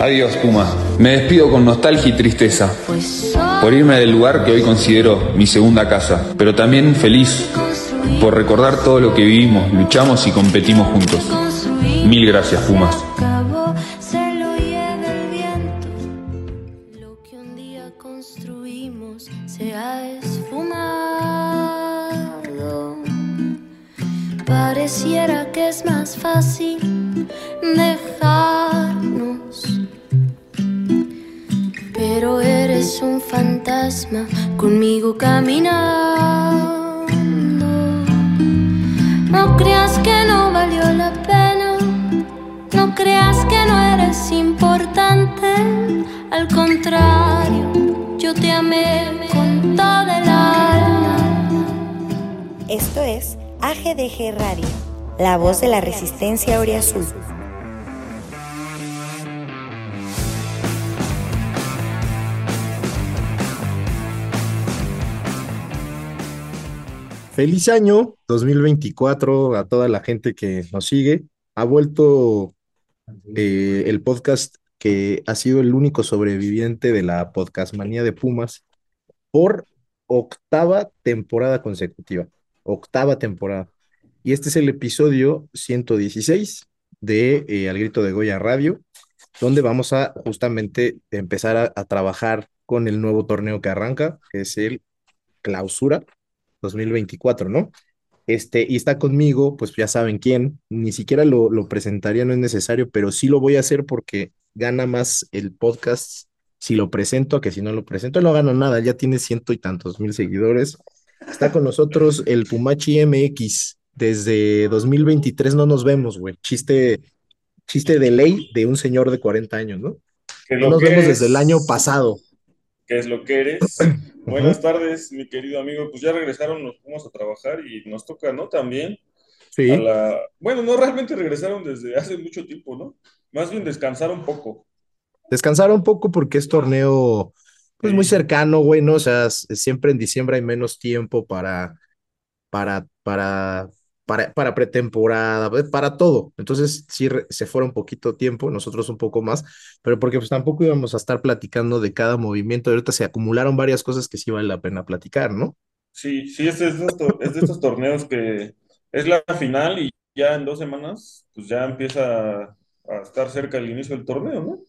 Adiós, Puma. Me despido con nostalgia y tristeza por irme del lugar que hoy considero mi segunda casa, pero también feliz por recordar todo lo que vivimos, luchamos y competimos juntos. Mil gracias, Puma. Pareciera que es más fácil dejarnos. Pero eres un fantasma conmigo caminando. No creas que no valió la pena. No creas que no eres importante. Al contrario, yo te amé con toda el alma. Esto es AGDG Radio, la voz de la resistencia Azul. Feliz año 2024 a toda la gente que nos sigue. Ha vuelto eh, el podcast que ha sido el único sobreviviente de la podcastmanía de Pumas por octava temporada consecutiva octava temporada. Y este es el episodio 116 de eh, Al Grito de Goya Radio, donde vamos a justamente empezar a, trabajar con el nuevo torneo que arranca, que es el Clausura 2024, ¿no? Este, y está conmigo, pues ya saben quién, ni siquiera lo, lo presentaría, no es necesario, pero sí lo voy a hacer porque gana más el podcast si lo presento a que si no lo presento, no gana nada, ya tiene ciento y tantos mil seguidores. Está con nosotros el Pumachi MX. Desde 2023 no nos vemos, güey. Chiste, chiste de ley de un señor de 40 años, ¿no? No nos vemos desde el año pasado. ¿Qué es lo que eres? Buenas tardes, mi querido amigo. Pues ya regresaron los Pumas a trabajar y nos toca, ¿no? También. Sí. Bueno, no realmente regresaron desde hace mucho tiempo, ¿no? Más bien descansar un poco. Descansar un poco porque es torneo pues muy cercano, güey, ¿no? O sea, siempre en diciembre hay menos tiempo para, para, para, para, para pretemporada, pues, para todo. Entonces, sí, se fuera un poquito tiempo, nosotros un poco más, pero porque pues tampoco íbamos a estar platicando de cada movimiento. Ahorita se acumularon varias cosas que sí vale la pena platicar, ¿no? Sí, sí, es de estos, torneos que es la final y ya en dos semanas, pues ya empieza a estar cerca el inicio del torneo, ¿no?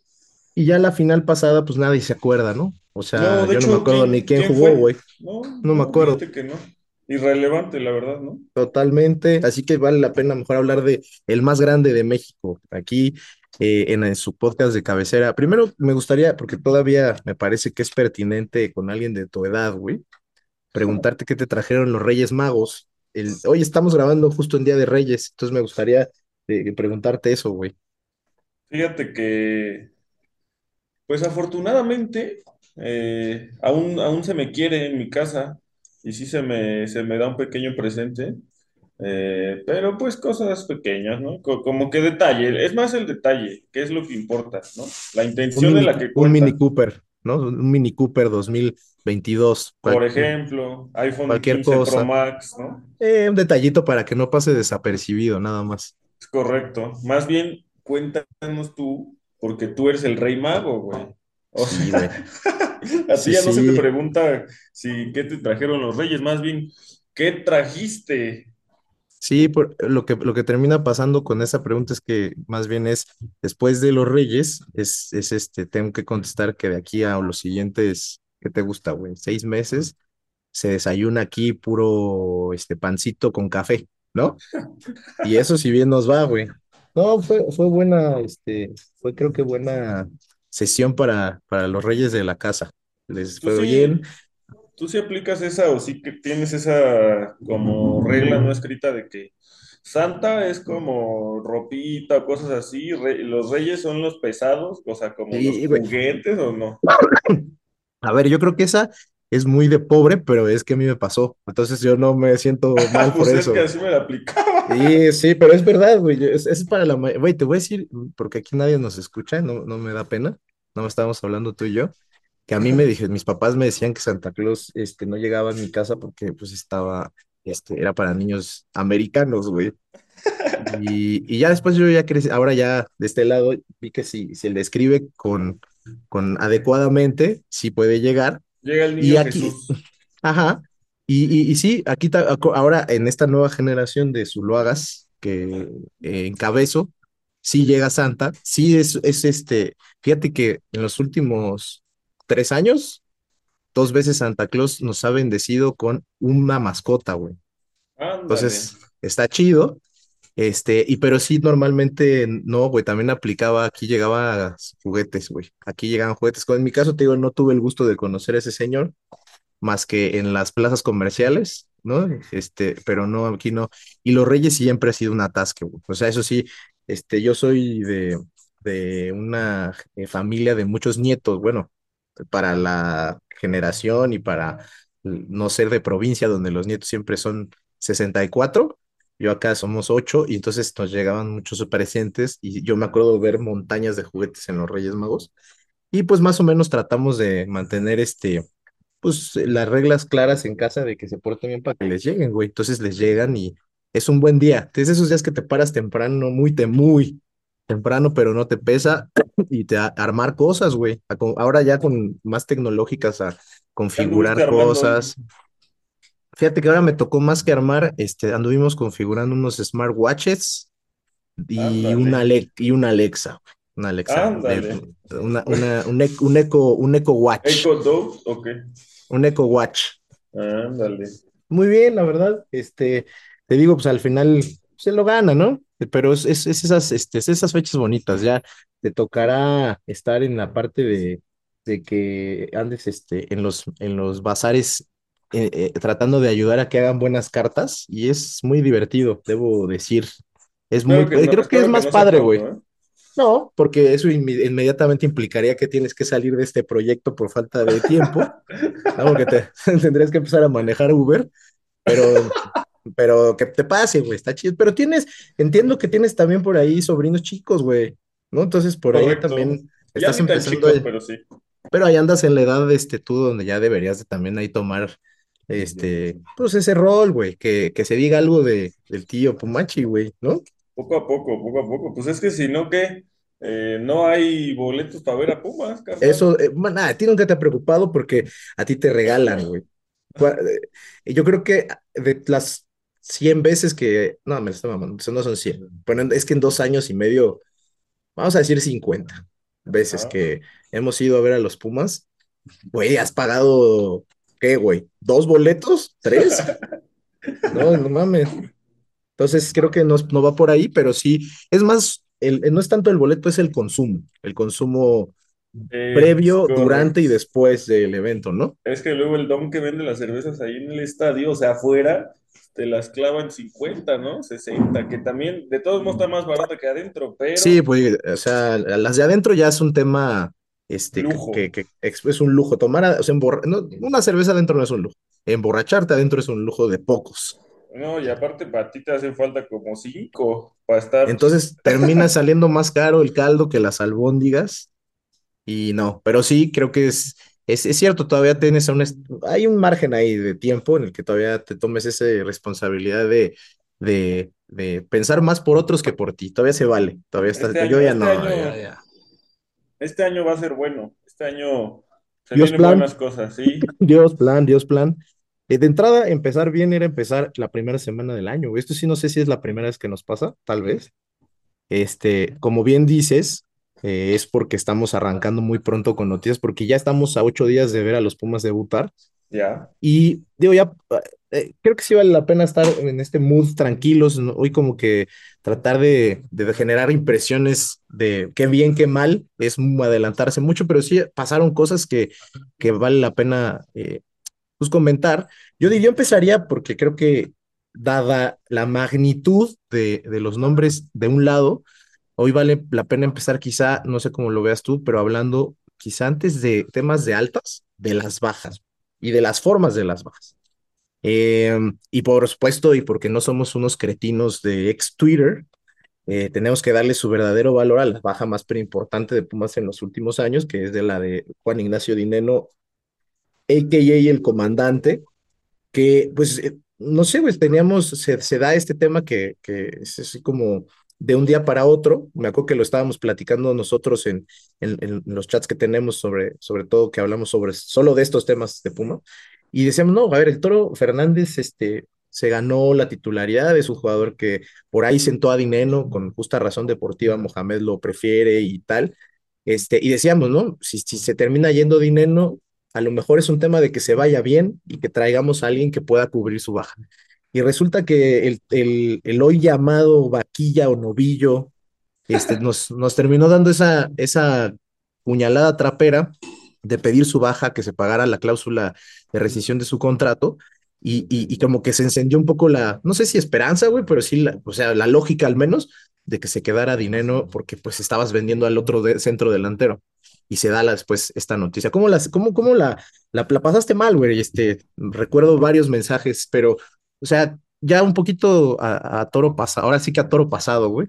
Y ya la final pasada, pues nadie se acuerda, ¿no? O sea, yo no me acuerdo ni quién, jugó, güey. No, no, me acuerdo. Que no. Irrelevante, la verdad, ¿no? Totalmente. Así que vale la pena mejor hablar de el más grande de México, aquí eh, en, su podcast de cabecera. Primero, me gustaría, porque todavía me parece que es pertinente con alguien de tu edad, güey, preguntarte qué te trajeron los Reyes Magos. El, hoy estamos grabando justo en Día de Reyes, entonces me gustaría eh, preguntarte eso, güey. Fíjate que, pues afortunadamente, eh, aún, aún se me quiere en mi casa y sí se me, se me da un pequeño presente, eh, pero pues cosas pequeñas, ¿no? como que detalle, es más el detalle, que es lo que importa, ¿no? La intención de la que Un Mini Cooper, ¿no? Un Mini Cooper 2022. Por ejemplo, iPhone cualquier 15 cosa. Pro Max, ¿no? Eh, un detallito para que no pase desapercibido, nada más. Es correcto. Más bien, cuéntanos tú, porque tú eres el rey mago, güey. Sí, güey. Así ya no se te pregunta si qué te trajeron los reyes, más bien, ¿qué trajiste? Sí, por, lo, que, lo que termina pasando con esa pregunta es que más bien es, después de los reyes, es, es este, tengo que contestar que de aquí a los siguientes, ¿qué te gusta, güey? Seis meses, se desayuna aquí puro este pancito con café, ¿no? Y eso si bien nos va, güey. No, fue, fue buena, este, fue creo que buena sesión para, para los reyes de la casa. Les fue bien. ¿Tú sí aplicas esa o sí que tienes esa como regla no escrita de que Santa es como ropita, cosas así, los reyes son los pesados, o sea, como los juguetes o no? A ver, yo creo que esa es muy de pobre, pero es que a mí me pasó. Entonces yo no me siento mal por pues eso. Es que así me la aplicaba. Sí, sí, pero es verdad, güey. Es, para la. Güey, te voy a decir, porque aquí nadie nos escucha, no, no me da pena no estábamos hablando tú y yo, que a mí me dije, mis papás me decían que Santa Claus este, no llegaba a mi casa porque pues estaba, este, era para niños americanos, güey. Y, y ya después yo ya crecí, ahora ya de este lado vi que si se le escribe con, con adecuadamente, sí puede llegar. Llega el Y niño aquí, Jesús. ajá, y, y, y sí, aquí ta- ahora en esta nueva generación de Zuluagas que eh, encabezo, sí llega Santa, sí es, es este, fíjate que en los últimos tres años, dos veces Santa Claus nos ha bendecido con una mascota, güey. Ándale. Entonces, está chido. Este, y pero sí, normalmente no, güey, también aplicaba, aquí llegaban juguetes, güey. Aquí llegaban juguetes. En mi caso, te digo, no tuve el gusto de conocer a ese señor, más que en las plazas comerciales, ¿no? Este, pero no, aquí no. Y los Reyes siempre ha sido un atasque, güey. O sea, eso sí, este, yo soy de, de una eh, familia de muchos nietos, bueno, para la generación y para no ser de provincia, donde los nietos siempre son 64. Yo acá somos ocho y entonces nos llegaban muchos presentes y yo me acuerdo ver montañas de juguetes en los Reyes Magos y pues más o menos tratamos de mantener este, pues las reglas claras en casa de que se porten bien para que les lleguen, güey. Entonces les llegan y es un buen día. Es esos días que te paras temprano, muy, te, muy temprano, pero no te pesa y te a- armar cosas, güey. Ahora ya con más tecnológicas a ¿Qué anduviste configurar hoy? cosas. Fíjate que ahora me tocó más que armar, este, anduvimos configurando unos smartwatches y una. Ale- y una Alexa, una Alexa, de- una, una, un, ec- un Echo, un Watch, Echo Dove, ok. un Echo Watch. Ándale. Muy bien, la verdad, este, te digo, pues al final se lo gana, ¿no? Pero es, es, es esas, este, es esas fechas bonitas, ya te tocará estar en la parte de, de que andes, este, en los, en los bazares eh, eh, tratando de ayudar a que hagan buenas cartas y es muy divertido, debo decir. Es muy, Espero que no, creo que es espero que más no padre, güey. ¿eh? No, porque eso inmediatamente implicaría que tienes que salir de este proyecto por falta de tiempo. Porque te, tendrías que empezar a manejar Uber, pero, pero que te pase, güey, está chido. Pero tienes, entiendo que tienes también por ahí sobrinos chicos, güey, ¿no? Entonces por ahí también Ya estás empezando, pero sí. pero ahí andas en la edad, este, tú, donde ya deberías de también ahí tomar, este, pues ese rol, güey, que, que se diga algo de, del tío Pumachi, güey, ¿no? Poco a poco, poco a poco. Pues es que si no, ¿qué? Eh, no hay boletos para ver a Pumas, carnal. Eso, eh, nada, a ti nunca te ha preocupado porque a ti te regalan, güey. Eh, Yo creo que de las 100 veces que, no, me lo estoy mamando, eso no son 100, pero es que en dos años y medio, vamos a decir 50 veces Ajá. que hemos ido a ver a los Pumas, güey, has pagado, ¿qué, güey? ¿Dos boletos? ¿Tres? No, no mames. Entonces creo que no, no va por ahí, pero sí, es más, el, no es tanto el boleto, es el consumo, el consumo previo, durante y después del evento, ¿no? Es que luego el don que vende las cervezas ahí en el estadio, o sea, afuera, te las clavan 50, ¿no? 60, que también de todos modos está más barata que adentro, Sí, pero pues, o sea, las de adentro ya es un tema, este, lujo. que- es un lujo. Tomar, o sea, no, una cerveza adentro no es un lujo. Emborracharte adentro es un lujo de pocos. No, y aparte para ti te hacen falta como cinco para estar. Entonces termina saliendo más caro el caldo que las albóndigas y no, pero sí, creo que es, es, es cierto, todavía tienes un, hay un margen ahí de tiempo en el que todavía te tomes esa responsabilidad de, de, de pensar más por otros que por ti. Todavía se vale, todavía está, Este yo año, ya este no, año, ya, ya. este año va a ser bueno. Este año se Dios vienen plan. buenas cosas, ¿sí? Dios plan, Dios plan. Eh, de entrada, empezar bien era empezar la primera semana del año. Esto sí no sé si es la primera vez que nos pasa, tal vez. Este, como bien dices, eh, es porque estamos arrancando muy pronto con noticias, porque ya estamos a ocho días de ver a los Pumas debutar. Ya. Y digo, ya, eh, creo que sí vale la pena estar en este mood tranquilos, ¿no? Hoy como que tratar de, de generar impresiones de qué bien, qué mal, es adelantarse mucho, pero sí pasaron cosas que, que vale la pena eh, pues comentar. Yo, yo empezaría porque creo que dada la magnitud de, de los nombres de un lado, hoy vale la pena empezar quizá, no sé cómo lo veas tú, pero hablando quizá antes de temas de altas, de las bajas y de las formas de las bajas. Eh, y por supuesto, y porque no somos unos cretinos de ex Twitter, eh, tenemos que darle su verdadero valor a la baja más pero importante de Pumas en los últimos años, que es de la de Juan Ignacio Dineno, a.k.a. el comandante, que pues eh, no sé, pues teníamos, se, se da este tema que, que es así como de un día para otro. Me acuerdo que lo estábamos platicando nosotros en, en, en los chats que tenemos sobre, sobre todo que hablamos sobre solo de estos temas de Puma. Y decíamos, no, a ver, el Toro Fernández este, se ganó la titularidad, es un jugador que por ahí sentó a Dineno, con justa razón deportiva, Mohamed lo prefiere y tal. Este, y decíamos, ¿no? Si, si se termina yendo Dineno, a lo mejor es un tema de que se vaya bien y que traigamos a alguien que pueda cubrir su baja. Y resulta que el, el, el hoy llamado vaquilla o novillo este, nos, nos terminó dando esa, esa puñalada trapera de pedir su baja, que se pagara la cláusula de rescisión de su contrato. Y, y, y como que se encendió un poco la, no sé si esperanza, güey, pero sí, la, o sea, la lógica al menos de que se quedara dinero porque pues estabas vendiendo al otro de, centro delantero y se da la, después esta noticia. ¿Cómo, las, cómo, cómo la, la, la pasaste mal, güey? Este, recuerdo varios mensajes, pero, o sea, ya un poquito a, a toro pasado, ahora sí que a toro pasado, güey.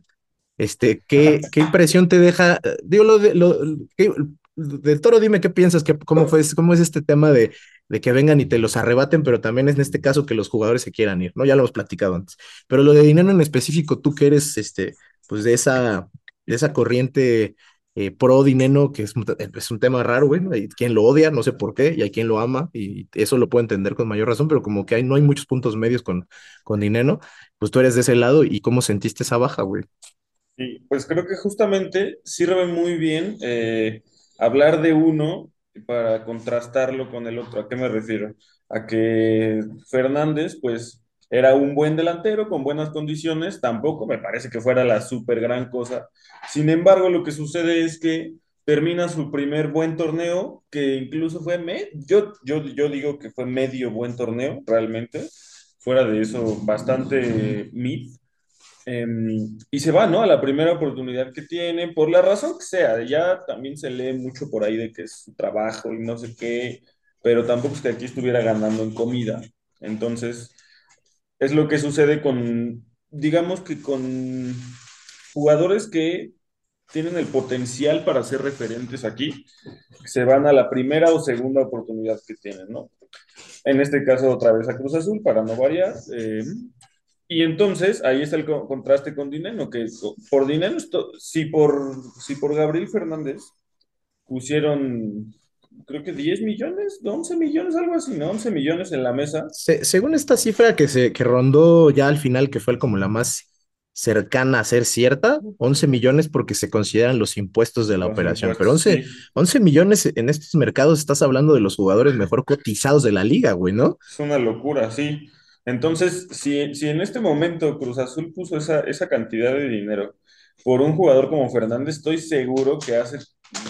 Este, ¿qué, qué impresión te deja? Digo, lo de, lo, ¿qué, del toro, dime qué piensas, que, cómo, fue, cómo es este tema de, de que vengan y te los arrebaten, pero también es en este caso que los jugadores se quieran ir, ¿no? Ya lo hemos platicado antes. Pero lo de dinero en específico, tú que eres, este, pues de esa, de esa corriente eh, pro dinero, que es, es, un tema raro, güey, hay quien lo odia, no sé por qué, y hay quien lo ama, y eso lo puedo entender con mayor razón, pero como que hay, no hay muchos puntos medios con, con dinero, pues tú eres de ese lado, y cómo sentiste esa baja, güey. Sí, pues creo que justamente sirve muy bien eh, hablar de uno para contrastarlo con el otro. ¿A qué me refiero? A que Fernández, pues, era un buen delantero con buenas condiciones, tampoco me parece que fuera la súper gran cosa. Sin embargo, lo que sucede es que termina su primer buen torneo, que incluso fue, me yo, yo, yo digo que fue medio buen torneo, realmente, fuera de eso, bastante mid. Eh, y se va, ¿no? A la primera oportunidad que tiene, por la razón que sea. Ya también se lee mucho por ahí de que es su trabajo y no sé qué, pero tampoco es que aquí estuviera ganando en comida. Entonces, es lo que sucede con, digamos que con jugadores que tienen el potencial para ser referentes aquí, se van a la primera o segunda oportunidad que tienen, ¿no? En este caso, otra vez a Cruz Azul, para no variar. Eh, y entonces ahí está el co contraste con Dineno, que por Dineno, si por, si por Gabriel Fernández pusieron, creo que 10 millones, 11 millones, algo así, ¿no? 11 millones en la mesa. Se, según esta cifra que, se, que rondó ya al final, que fue como la más cercana a ser cierta, 11 millones porque se consideran los impuestos de la los operación, pero 11, sí. 11 millones en estos mercados estás hablando de los jugadores mejor cotizados de la liga, güey, ¿no? Es una locura, sí. Entonces, si, si en este momento Cruz Azul puso esa, esa cantidad de dinero por un jugador como Fernández, estoy seguro que hace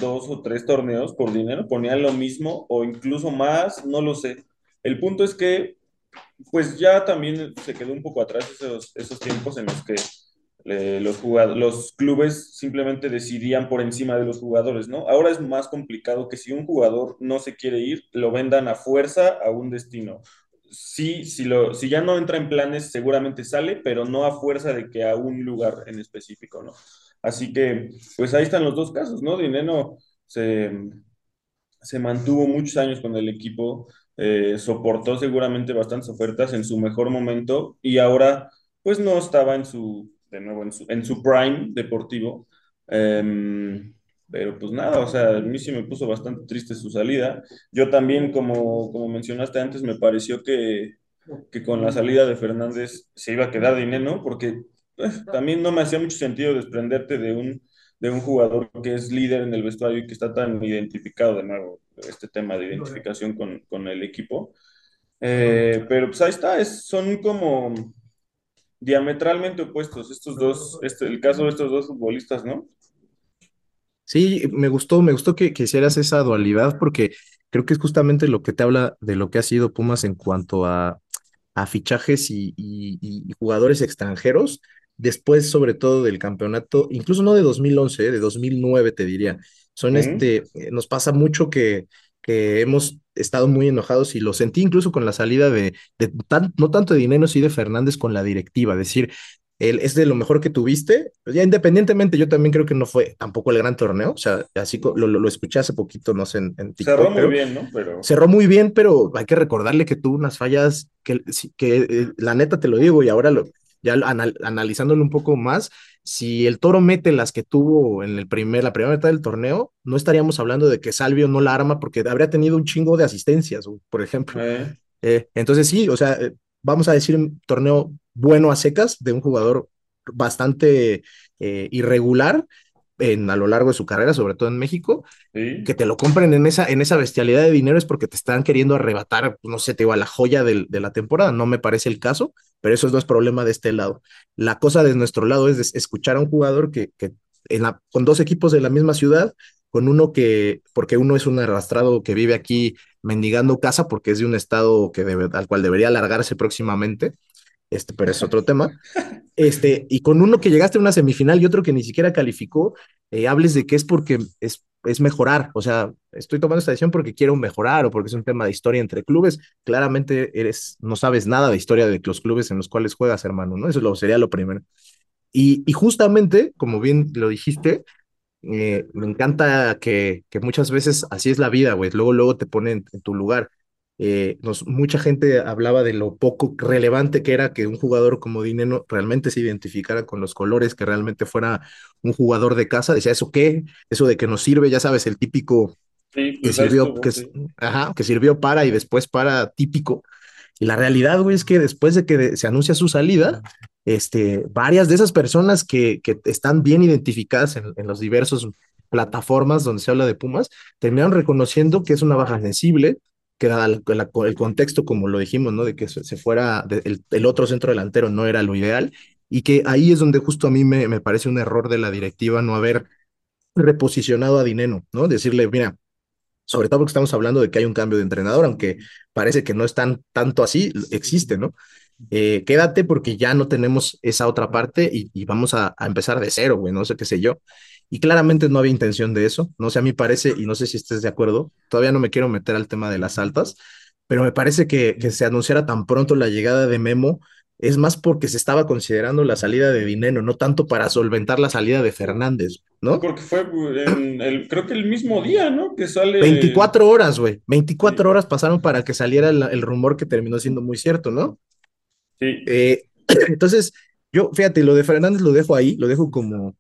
dos o tres torneos por dinero ponían lo mismo o incluso más, no lo sé. El punto es que, pues ya también se quedó un poco atrás esos, esos tiempos en los que eh, los, los clubes simplemente decidían por encima de los jugadores, ¿no? Ahora es más complicado que si un jugador no se quiere ir, lo vendan a fuerza a un destino sí, si, lo, si ya no entra en planes, seguramente sale, pero no a fuerza de que a un lugar en específico, ¿no? Así que, pues ahí están los dos casos, ¿no? Dineno se, se mantuvo muchos años con el equipo, eh, soportó seguramente bastantes ofertas en su mejor momento y ahora, pues no estaba en su, de nuevo, en su, en su prime deportivo. Eh, pero pues nada, o sea, a mí sí me puso bastante triste su salida. Yo también, como, como mencionaste antes, me pareció que, que con la salida de Fernández se iba a quedar dinero, porque también no me hacía mucho sentido desprenderte de un, de un jugador que es líder en el vestuario y que está tan identificado de nuevo, este tema de identificación con, con el equipo. Eh, pero pues ahí está, es, son como diametralmente opuestos estos dos, este, el caso de estos dos futbolistas, ¿no? Sí, me gustó, me gustó que, que, hicieras esa dualidad porque creo que es justamente lo que te habla de lo que ha sido Pumas en cuanto a, a fichajes y, y, jugadores extranjeros, después sobre todo del campeonato, incluso no de 2011, eh, de 2009 te diría. Son uh -huh. este, nos pasa mucho que, que hemos estado muy enojados y lo sentí incluso con la salida de, de tan, no tanto de dinero, sí de Fernández con la directiva, decir, el, es de lo mejor que tuviste. Pues ya independientemente, yo también creo que no fue tampoco el gran torneo. O sea, así lo, lo, lo escuché hace poquito, no sé, en, en TikTok. Cerró muy bien, ¿no? Pero... Cerró muy bien, pero hay que recordarle que tuvo unas fallas que, que eh, la neta te lo digo y ahora lo, ya anal, analizándolo un poco más, si el Toro mete las que tuvo en el primer, la primera mitad del torneo, no estaríamos hablando de que Salvio no la arma porque habría tenido un chingo de asistencias, por ejemplo. Eh. Eh, entonces sí, o sea, eh, vamos a decir un torneo bueno a secas de un jugador bastante eh, irregular en, a lo largo de su carrera, sobre todo en México, sí. que te lo compren en esa, en esa bestialidad de dinero es porque te están queriendo arrebatar, no sé, te digo, a la joya del, de la temporada. No me parece el caso, pero eso no es problema de este lado. La cosa de nuestro lado es escuchar a un jugador que, que en la, con dos equipos de la misma ciudad, con uno que, porque uno es un arrastrado que vive aquí mendigando casa porque es de un estado que debe, al cual debería alargarse próximamente, este, pero es otro tema. Este, y con uno que llegaste a una semifinal y otro que ni siquiera calificó, eh, hables de que es porque es, es mejorar. O sea, estoy tomando esta decisión porque quiero mejorar o porque es un tema de historia entre clubes. Claramente eres, no sabes nada de historia de los clubes en los cuales juegas, hermano, ¿no? Eso sería lo primero. Y, y justamente, como bien lo dijiste, eh, me encanta que, que muchas veces así es la vida, güey. Luego, luego te ponen en tu lugar. Eh, nos, mucha gente hablaba de lo poco relevante que era que un jugador como Dineno realmente se identificara con los colores, que realmente fuera un jugador de casa. Decía, ¿eso qué? Eso de que nos sirve, ya sabes, el típico Sí, que pues sirvió, esto, que, sí. ajá, que sirvió para y después para típico. Y la realidad, güey, es que después de que se anuncia su salida, este, varias de esas personas que, que están bien identificadas en, en los diversos plataformas donde se habla de Pumas, terminaron reconociendo que es una baja sensible, que dada el, el, contexto, como lo dijimos, ¿no? De que se fuera, de, el, el, otro centro delantero no era lo ideal, y que ahí es donde justo a mí me, me parece un error de la directiva no haber reposicionado a Dineno, ¿no? Decirle, mira, sobre todo porque estamos hablando de que hay un cambio de entrenador, aunque parece que no es tan, tanto así, existe, ¿no? Eh, quédate porque ya no tenemos esa otra parte y, y vamos a, a, empezar de cero, güey, no sé qué sé yo. Y claramente no había intención de eso, no sé, a mí parece, y no sé si estés de acuerdo, todavía no me quiero meter al tema de las altas, pero me parece que, que se anunciara tan pronto la llegada de Memo, es más porque se estaba considerando la salida de Dinero, no tanto para solventar la salida de Fernández, ¿no? Porque fue en el, creo que el mismo día, ¿no? Que sale. 24 horas, güey. 24 sí. horas pasaron para que saliera el, el, rumor que terminó siendo muy cierto, ¿no? Sí. Eh, entonces, yo, fíjate, lo de Fernández lo dejo ahí, lo dejo como.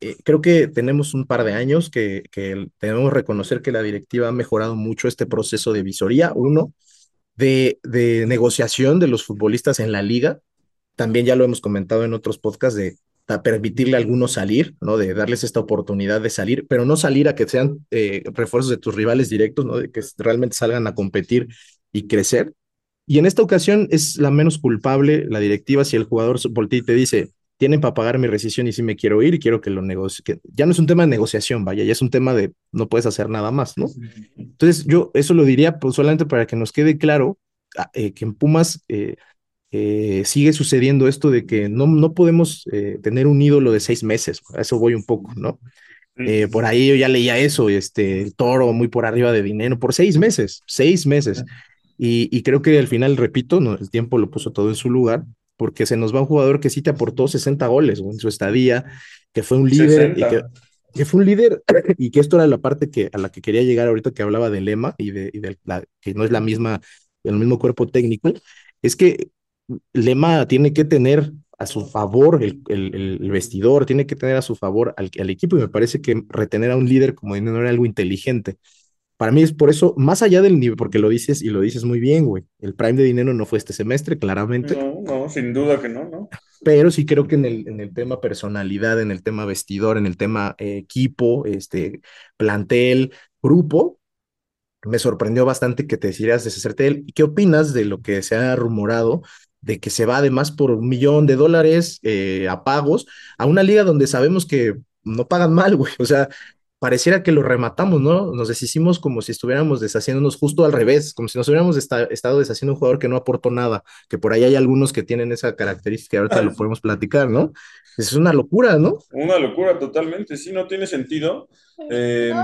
Eh, creo que tenemos un par de años que, que debemos reconocer que la directiva ha mejorado mucho este proceso de visoría, uno de, de, negociación de los futbolistas en la liga. También ya lo hemos comentado en otros podcasts de, de permitirle a algunos salir, ¿no? De darles esta oportunidad de salir, pero no salir a que sean eh, refuerzos de tus rivales directos, ¿no? De que realmente salgan a competir y crecer. Y en esta ocasión es la menos culpable la directiva si el jugador voltea y te dice, tienen para pagar mi rescisión y si me quiero ir y quiero que lo negocie. Ya no es un tema de negociación, vaya, ya es un tema de no puedes hacer nada más, ¿no? Entonces yo eso lo diría pues, solamente para que nos quede claro eh, que en Pumas eh, eh, sigue sucediendo esto de que no, no podemos eh, tener un ídolo de seis meses, a eso voy un poco, ¿no? Eh, por ahí yo ya leía eso, este, el toro muy por arriba de dinero, por seis meses, seis meses. Y, y creo que al final, repito, no, el tiempo lo puso todo en su lugar, porque se nos va un jugador que sí te aportó 60 goles en su estadía, que fue un líder 60. y que, que, fue un líder y que esto era la parte que, a la que quería llegar ahorita que hablaba de Lema y de, y de la, que no es la misma, el mismo cuerpo técnico, es que Lema tiene que tener a su favor el, el, el, vestidor, tiene que tener a su favor al, al, equipo y me parece que retener a un líder como no era algo inteligente. Para mí es por eso, más allá del nivel, porque lo dices y lo dices muy bien, güey. El prime de dinero no fue este semestre, claramente. No, no, sin duda que no, ¿no? Pero sí creo que en el, en el tema personalidad, en el tema vestidor, en el tema eh, equipo, este, plantel, grupo, me sorprendió bastante que te decidieras deshacerte de él. ¿Y qué opinas de lo que se ha rumorado de que se va además por un millón de dólares eh, a pagos a una liga donde sabemos que no pagan mal, güey. O sea, pareciera que lo rematamos, ¿no? Nos deshicimos como si estuviéramos deshaciéndonos justo al revés, como si nos hubiéramos esta, estado deshaciendo un jugador que no aportó nada, que por ahí hay algunos que tienen esa característica, ahorita lo podemos platicar, ¿no? Es una locura, ¿no? Una locura totalmente, sí, no tiene sentido. Eh,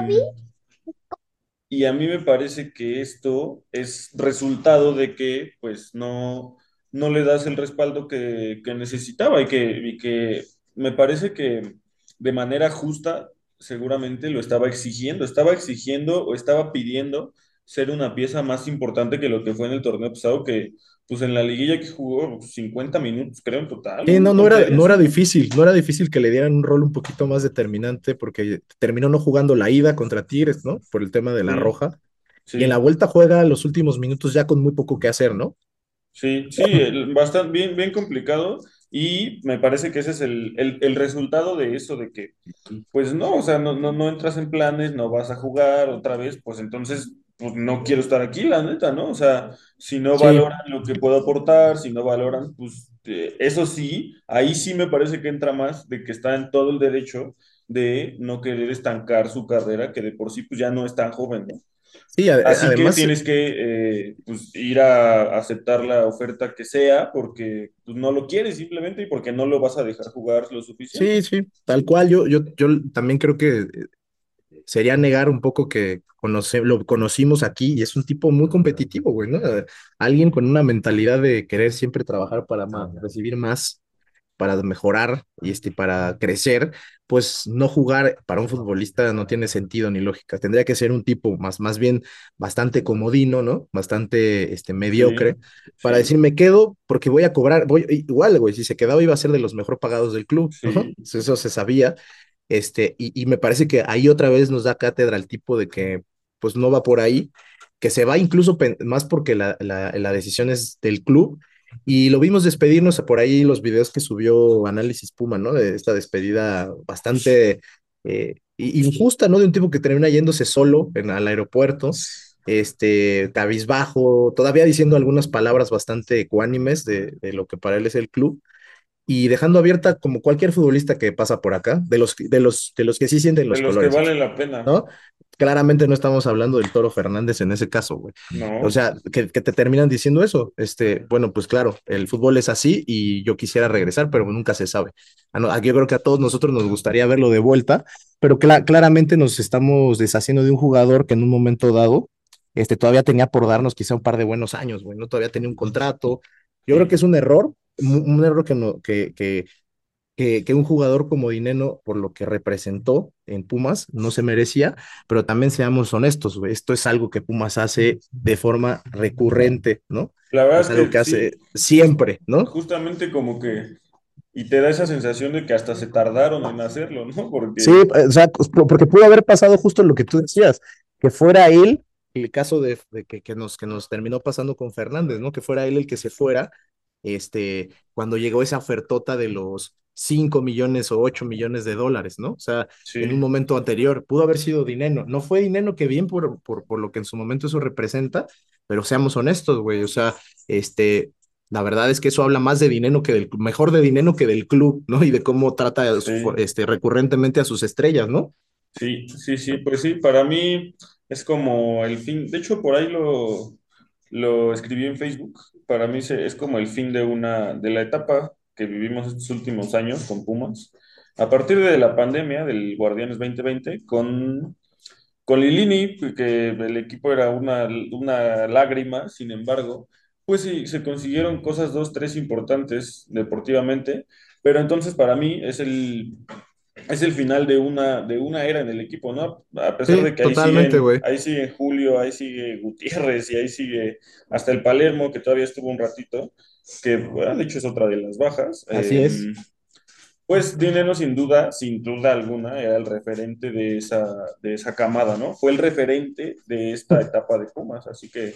y a mí me parece que esto es resultado de que, pues, no no le das el respaldo que, que necesitaba y que, y que me parece que de manera justa seguramente lo estaba exigiendo, estaba exigiendo o estaba pidiendo ser una pieza más importante que lo que fue en el torneo pasado, que pues en la liguilla que jugó 50 minutos, creo, en total. Sí, no, no era, no era difícil, no era difícil que le dieran un rol un poquito más determinante porque terminó no jugando la ida contra Tigres, ¿no? Por el tema de la roja. Y en la vuelta juega los últimos minutos ya con muy poco que hacer, ¿no? Sí, sí, bastante bien, bien complicado. Y me parece que ese es el, el, resultado de eso, de que, pues no, o sea, no, no, no entras en planes, no vas a jugar otra vez, pues entonces pues no quiero estar aquí, la neta, ¿no? O sea, si no valoran lo que puedo aportar, si no valoran, pues eh, eso sí, ahí sí me parece que entra más de que está en todo el derecho de no querer estancar su carrera, que de por sí pues ya no es tan joven, ¿no? Sí, Así además, que tienes que eh, pues, ir a aceptar la oferta que sea porque pues, no lo quieres simplemente y porque no lo vas a dejar jugar lo suficiente. Sí, sí, tal cual. Yo, yo, yo también creo que sería negar un poco que conoce, lo conocimos aquí y es un tipo muy competitivo, güey, ¿no? Alguien con una mentalidad de querer siempre trabajar para recibir más, para mejorar y este, para crecer, pues no jugar para un futbolista no tiene sentido ni lógica. Tendría que ser un tipo más, más bien bastante comodino, ¿no? Bastante este, mediocre, para decir, me quedo porque voy a cobrar, voy, igual, güey, si se quedaba iba a ser de los mejor pagados del club, Eso se sabía. Este, y, y, me parece que ahí otra vez nos da cátedra el tipo de que pues no va por ahí, que se va incluso más porque la, la, la decisión es del club. Y lo vimos despedirnos por ahí los videos que subió Análisis Puma, ¿no? De esta despedida bastante eh, injusta, ¿no? De un tipo que termina yéndose solo en, al aeropuerto, este, cabizbajo, todavía diciendo algunas palabras bastante ecuánimes de, de lo que para él es el club y dejando abierta como cualquier futbolista que pasa por acá, de los, de los, de los que sí sienten los, de los colores. que valen la pena. ¿no? Claramente no estamos hablando del Toro Fernández en ese caso, güey. No. O sea, que, que, te terminan diciendo eso. Este, bueno, pues claro, el fútbol es así y yo quisiera regresar, pero nunca se sabe. Aquí yo creo que a todos nosotros nos gustaría verlo de vuelta, pero cl claramente nos estamos deshaciendo de un jugador que en un momento dado este, todavía tenía por darnos quizá un par de buenos años, güey, ¿no? Todavía tenía un contrato. Yo creo que es un error, un error que, no, que, que, que, que, un jugador como Dineno, por lo que representó en Pumas, no se merecía, pero también seamos honestos, esto es algo que Pumas hace de forma recurrente, ¿no? La verdad es algo que, que hace sí. siempre, ¿no? Justamente como que, y te da esa sensación de que hasta se tardaron en hacerlo, ¿no? Porque... Sí, o sea, porque pudo haber pasado justo lo que tú decías, que fuera él el caso de, de que, que, nos, que nos terminó pasando con Fernández, ¿no? Que fuera él el que se fuera este, cuando llegó esa ofertota de los 5 millones o 8 millones de dólares, ¿no? O sea, sí. en un momento anterior pudo haber sido dinero. No fue dinero que bien por, por, por lo que en su momento eso representa, pero seamos honestos, güey. O sea, este, la verdad es que eso habla más de dinero que del, mejor de dinero que del club, ¿no? Y de cómo trata sí. este, recurrentemente a sus estrellas, ¿no? Sí, sí, sí, pues sí, para mí es como el fin, de hecho por ahí lo, lo escribí en Facebook, para mí es como el fin de una, de la etapa que vivimos estos últimos años con Pumas. A partir de la pandemia del Guardianes 2020, con, con Lilini, que el equipo era una, una lágrima, sin embargo, pues sí, se consiguieron cosas dos, tres importantes deportivamente, pero entonces para mí es el, es el final de una, de una era en el equipo, ¿no? A pesar sí, de que ahí sigue, ahí sigue Julio, ahí sigue Gutiérrez y ahí sigue hasta el Palermo, que todavía estuvo un ratito, que bueno, de hecho es otra de las bajas. Así eh, es. Pues Dinero sin duda, sin duda alguna, era el referente de esa, de esa camada, ¿no? Fue el referente de esta etapa de Pumas, así que...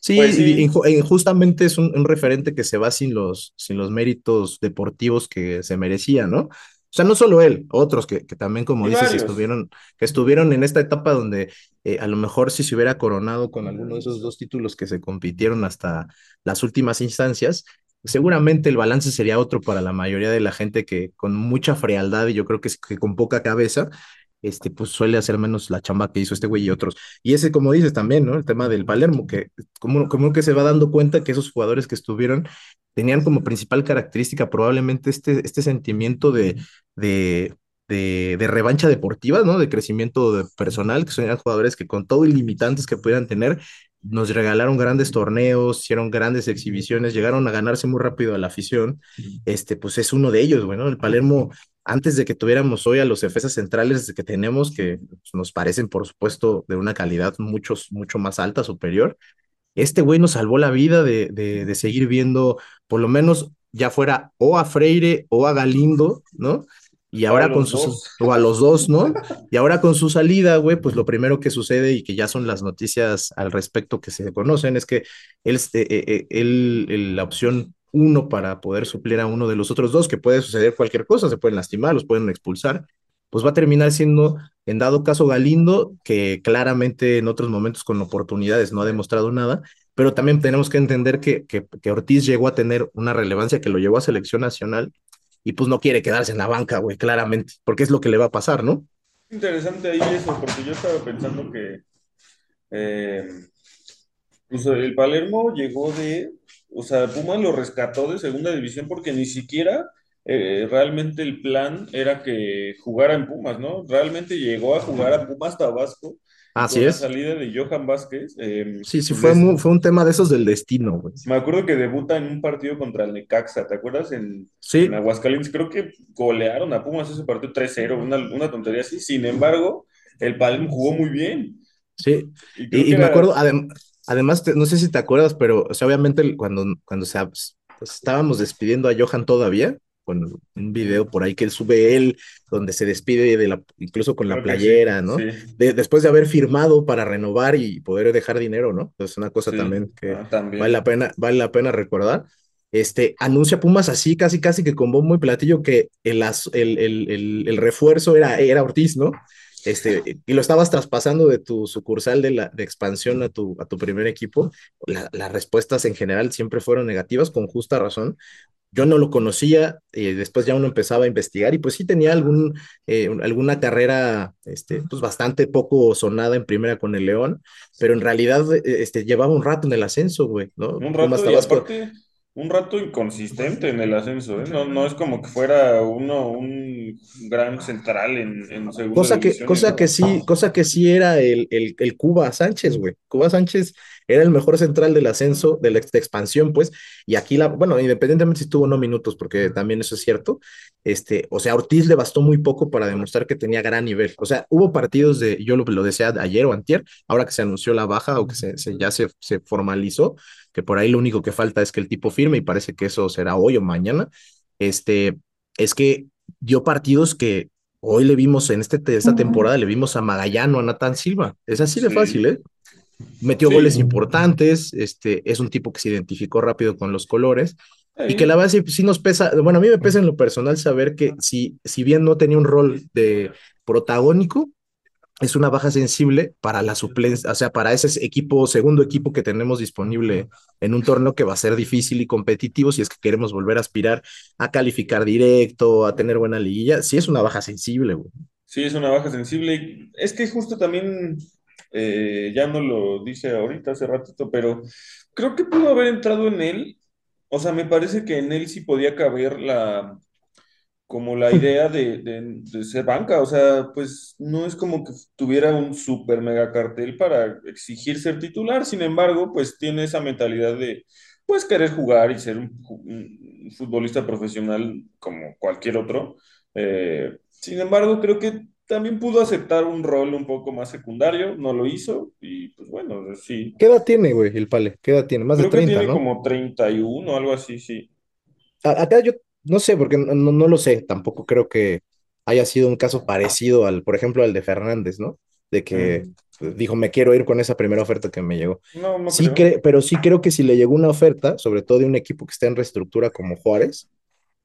Sí, pues sí. Y, justamente es un, un, referente que se va sin los, sin los méritos deportivos que se merecía, ¿no? O sea, no solo él, otros que, que también, como y dices, varios. estuvieron, que estuvieron en esta etapa donde eh, a lo mejor si se hubiera coronado con alguno de esos dos títulos que se compitieron hasta las últimas instancias, seguramente el balance sería otro para la mayoría de la gente que con mucha frialdad y yo creo que, que con poca cabeza, este, pues suele hacer menos la chamba que hizo este güey y otros. Y ese, como dices también, ¿no? El tema del Palermo, que como, como que se va dando cuenta que esos jugadores que estuvieron tenían como principal característica probablemente este, este sentimiento de, de, de, revancha deportiva, ¿no? De crecimiento de personal, que son jugadores que con todo ilimitantes que pudieran tener, nos regalaron grandes torneos, hicieron grandes exhibiciones, llegaron a ganarse muy rápido a la afición, este, pues es uno de ellos, bueno, el Palermo, antes de que tuviéramos hoy a los defensas centrales que tenemos, que nos parecen, por supuesto, de una calidad mucho, mucho más alta, superior, este güey nos salvó la vida de, de, de seguir viendo, por lo menos ya fuera o a Freire o a Galindo, ¿no? Y ahora con sus, o a los dos, ¿no? Y ahora con su salida, güey, pues lo primero que sucede y que ya son las noticias al respecto que se conocen es que él, eh, eh, él, la opción uno para poder suplir a uno de los otros dos, que puede suceder cualquier cosa, se pueden lastimar, los pueden expulsar, pues va a terminar siendo, en dado caso, Galindo, que claramente en otros momentos con oportunidades no ha demostrado nada, pero también tenemos que entender que, que, que Ortiz llegó a tener una relevancia que lo llevó a selección nacional y pues no quiere quedarse en la banca, güey, claramente, porque es lo que le va a pasar, ¿no? Interesante ahí eso, porque yo estaba pensando que eh, pues el Palermo llegó de, o sea, Puma lo rescató de segunda división porque ni siquiera eh, realmente el plan era que jugara en Pumas, ¿no? Realmente llegó a jugar a Pumas Tabasco Así con es. la salida de Johan Vázquez. eh, Sí, sí, fue, fue un tema de esos del destino, güey. me acuerdo que debuta en un partido contra el Necaxa, ¿te acuerdas? En, Sí, en Aguascalientes, creo que golearon a Pumas ese partido 3-0, una, una tontería así. Sin embargo, el Palermo jugó muy bien. sí. Y me era, acuerdo, adem- además, te- no sé si te acuerdas, pero o sea, obviamente cuando, cuando se, pues, estábamos despidiendo a Johan todavía, con un video por ahí que él sube él, donde se despide de la, incluso con la creo que sí, playera, ¿no? sí, De- después de haber firmado para renovar y poder dejar dinero, ¿no? Es una cosa sí, también que ah, vale la pena, vale la pena recordar. Este, anuncia Pumas así, casi, casi que con bombo y platillo que el, el, el, el, el refuerzo era, era Ortiz, ¿no? Este, y lo estabas traspasando de tu sucursal de, la, de expansión a tu, a tu primer equipo. La- las respuestas en general siempre fueron negativas, con justa razón. Yo no lo conocía, eh, después ya uno empezaba a investigar y pues sí tenía algún, eh, un- alguna carrera este, pues bastante poco sonada en primera con el León, pero en realidad eh, este, llevaba un rato en el ascenso, güey, ¿no? Un Pumas rato y Tabasco. aparte, un rato inconsistente en el ascenso, ¿eh? No, no es como que fuera uno un gran central en, en segunda Cosa que, división, cosa ¿no? que sí, cosa que sí era el, el, el Cuba Sánchez, güey. Cuba Sánchez era el mejor central del ascenso, de la de expansión, pues, y aquí la, bueno, independientemente si tuvo no minutos, porque también eso es cierto, este, o sea, a Ortiz le bastó muy poco para demostrar que tenía gran nivel. O sea, hubo partidos de, yo lo, lo decía ayer o antier, ahora que se anunció la baja o que se, se- ya se, se formalizó, que por ahí lo único que falta es que el tipo firme y parece que eso será hoy o mañana, este, es que dio partidos que Hoy le vimos en este, esta temporada, le vimos a Magallano, a Nathan Silva. Es así de Sí. fácil, ¿eh? Metió Sí. goles importantes, este, es un tipo que se identificó rápido con los colores y que la sí, sí nos pesa, bueno, a mí me pesa en lo personal saber que si, si bien no tenía un rol de protagónico, es una baja sensible para la suplencia, o sea, para ese equipo, segundo equipo que tenemos disponible en un torneo que va a ser difícil y competitivo si es que queremos volver a aspirar a calificar directo, a tener buena liguilla, sí es una baja sensible, güey. Sí, es una baja sensible. Es que justo también, eh, ya no lo dice ahorita, hace ratito, pero creo que pudo haber entrado en él. O sea, me parece que en él sí podía caber la, como la idea de, de, de ser banca. O sea, pues no es como que tuviera un super mega cartel para exigir ser titular. Sin embargo, pues tiene esa mentalidad de, pues querer jugar y ser un, futbolista profesional como cualquier otro. Eh, sin embargo, creo que también pudo aceptar un rol un poco más secundario, no lo hizo y pues bueno, sí, ¿Qué edad tiene, güey, el Pale? ¿Qué edad tiene? Más de creo que 30, tiene ¿no? como 31 algo así, sí. Acá yo no sé, porque no, no, lo sé, tampoco creo que haya sido un caso parecido al, por ejemplo, al de Fernández, ¿no? De que Mm, dijo, me quiero ir con esa primera oferta que me llegó. No, no Sí, creo. cre- pero sí creo que si le llegó una oferta, sobre todo de un equipo que está en reestructura como Juárez,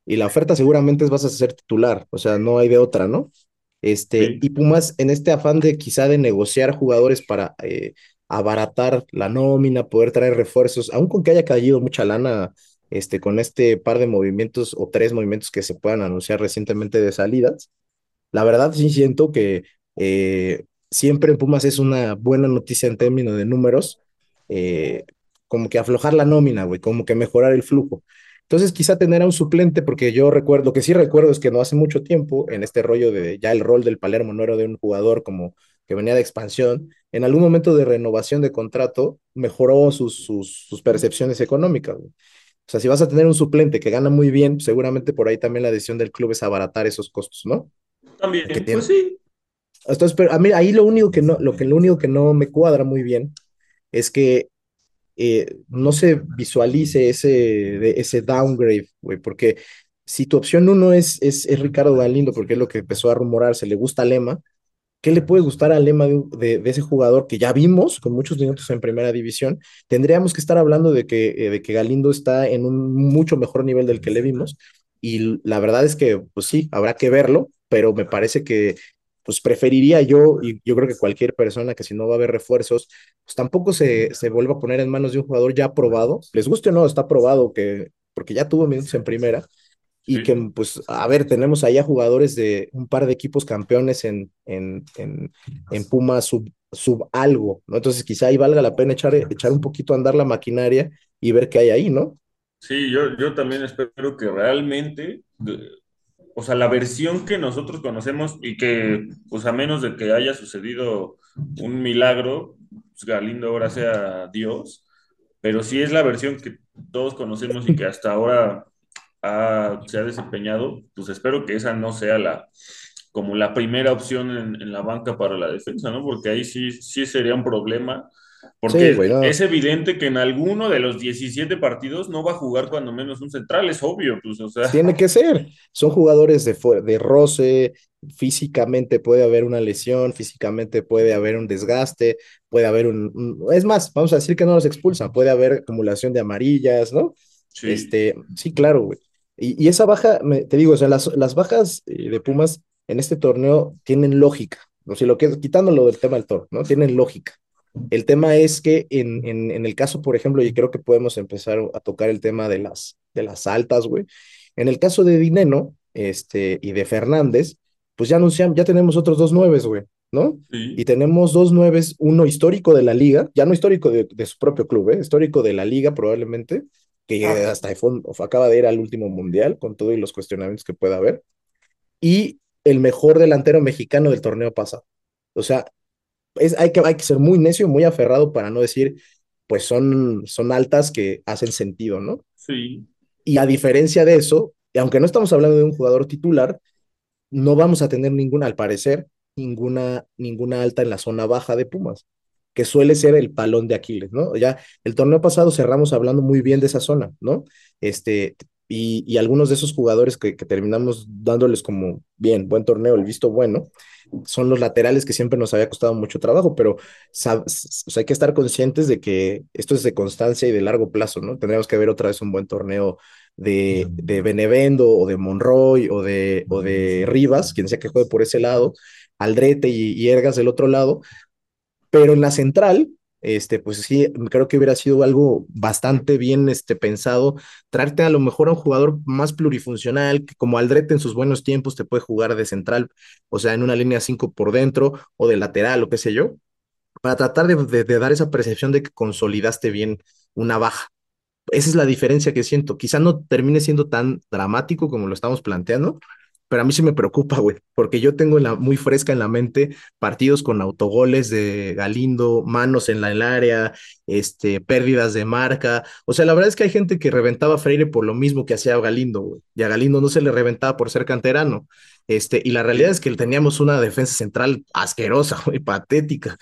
y la oferta seguramente es vas a ser titular, o sea, no hay de otra, ¿no? Este, Sí, y Pumas en este afán de quizá de negociar jugadores para eh, abaratar la nómina, poder traer refuerzos, aun con que haya caído mucha lana, este, con este par de movimientos o tres movimientos que se puedan anunciar recientemente de salidas, la verdad sí siento que eh, siempre en Pumas es una buena noticia en términos de números, eh, como que aflojar la nómina, güey, como que mejorar el flujo. Entonces quizá tener a un suplente, porque yo recuerdo, lo que sí recuerdo es que no hace mucho tiempo, en este rollo de ya el rol del Palermo no era de un jugador como que venía de expansión, en algún momento de renovación de contrato mejoró sus, sus, sus percepciones económicas. O sea, si vas a tener un suplente que gana muy bien, seguramente por ahí también la decisión del club es abaratar esos costos, ¿no? También, pues sí. Entonces, pero a mí ahí lo único que no, lo que, lo único que no me cuadra muy bien es que eh, no se visualice ese, ese downgrade, güey, porque si tu opción uno es, es, es, Ricardo Galindo, porque es lo que empezó a rumorarse, le gusta Lema, ¿qué le puede gustar a Lema de, de, ese jugador que ya vimos con muchos minutos en primera división? Tendríamos que estar hablando de que, eh, de que Galindo está en un mucho mejor nivel del que le vimos, y la verdad es que, pues sí, habrá que verlo, pero me parece que pues preferiría yo, y yo creo que cualquier persona que si no va a haber refuerzos, pues tampoco se, se vuelva a poner en manos de un jugador ya probado, les guste o no, está probado que, porque ya tuvo minutos en primera, y sí. que, pues, a ver, tenemos allá jugadores de un par de equipos campeones en, en, en, en Puma sub, sub algo, ¿no? Entonces quizá ahí valga la pena echar, echar un poquito a andar la maquinaria y ver qué hay ahí, ¿no? Sí, yo, yo también espero que realmente o sea, la versión que nosotros conocemos y que, pues a menos de que haya sucedido un milagro, pues Galindo ahora sea Dios, pero sí es la versión que todos conocemos y que hasta ahora ha, se ha desempeñado, pues espero que esa no sea la como la primera opción en, en, la banca para la defensa, ¿no? Porque ahí sí, sí sería un problema porque sí, es evidente que en alguno de los 17 partidos no va a jugar cuando menos un central, es obvio. Pues, o sea. Tiene que ser. Son jugadores de, de roce, físicamente puede haber una lesión, físicamente puede haber un desgaste, puede haber un, un, Es más, vamos a decir que no los expulsan, puede haber acumulación de amarillas, ¿no? Sí, este, sí claro, güey. Y, y, esa baja, me, te digo, o sea, las, las bajas eh, de Pumas en este torneo tienen lógica. O sea, lo que, quitándolo del tema del toro, ¿no? Tienen lógica. El tema es que en, en, en, el caso, por ejemplo, y creo que podemos empezar a tocar el tema de las, de las altas, güey. En el caso de Dineno este, y de Fernández, pues ya anunciamos, ya tenemos otros dos nueves, güey, ¿no? Sí. Y tenemos dos nueves, uno histórico de la liga, ya no histórico de, de su propio club, ¿eh? histórico de la liga probablemente, que ah. hasta acaba de ir al último mundial con todos los cuestionamientos que pueda haber, y el mejor delantero mexicano del torneo pasado. O sea, es, hay, que, hay que ser muy necio, muy aferrado para no decir, pues son, son altas que hacen sentido, ¿no? Sí. Y a diferencia de eso, y aunque no estamos hablando de un jugador titular, no vamos a tener ninguna, al parecer, ninguna, ninguna alta en la zona baja de Pumas, que suele ser el palón de Aquiles, ¿no? Ya el torneo pasado cerramos hablando muy bien de esa zona, ¿no? Este, y, algunos de esos jugadores que, terminamos dándoles como bien, buen torneo, el visto bueno, son los laterales que siempre nos había costado mucho trabajo, pero hay que estar conscientes de que esto es de constancia y de largo plazo, ¿no? Tendríamos que ver otra vez un buen torneo de, de Benevendo o de Monroy o de, o de Rivas, quien sea que juegue por ese lado, Aldrete y, y Ergas del otro lado, pero en la central, este, pues sí, creo que hubiera sido algo bastante bien este, pensado, traerte a lo mejor a un jugador más plurifuncional, que como Aldrete en sus buenos tiempos te puede jugar de central, o sea, en una línea 5 por dentro o de lateral o qué sé yo, para tratar de, de, de, dar esa percepción de que consolidaste bien una baja. Esa es la diferencia que siento. Quizá no termine siendo tan dramático como lo estamos planteando, pero a mí sí me preocupa, güey, porque yo tengo en la, muy fresca en la mente partidos con autogoles de Galindo, manos en la, área, este, pérdidas de marca. O sea, la verdad es que hay gente que reventaba a Freire por lo mismo que hacía Galindo, güey, y a Galindo no se le reventaba por ser canterano. Este, y la realidad es que teníamos una defensa central asquerosa, güey, patética,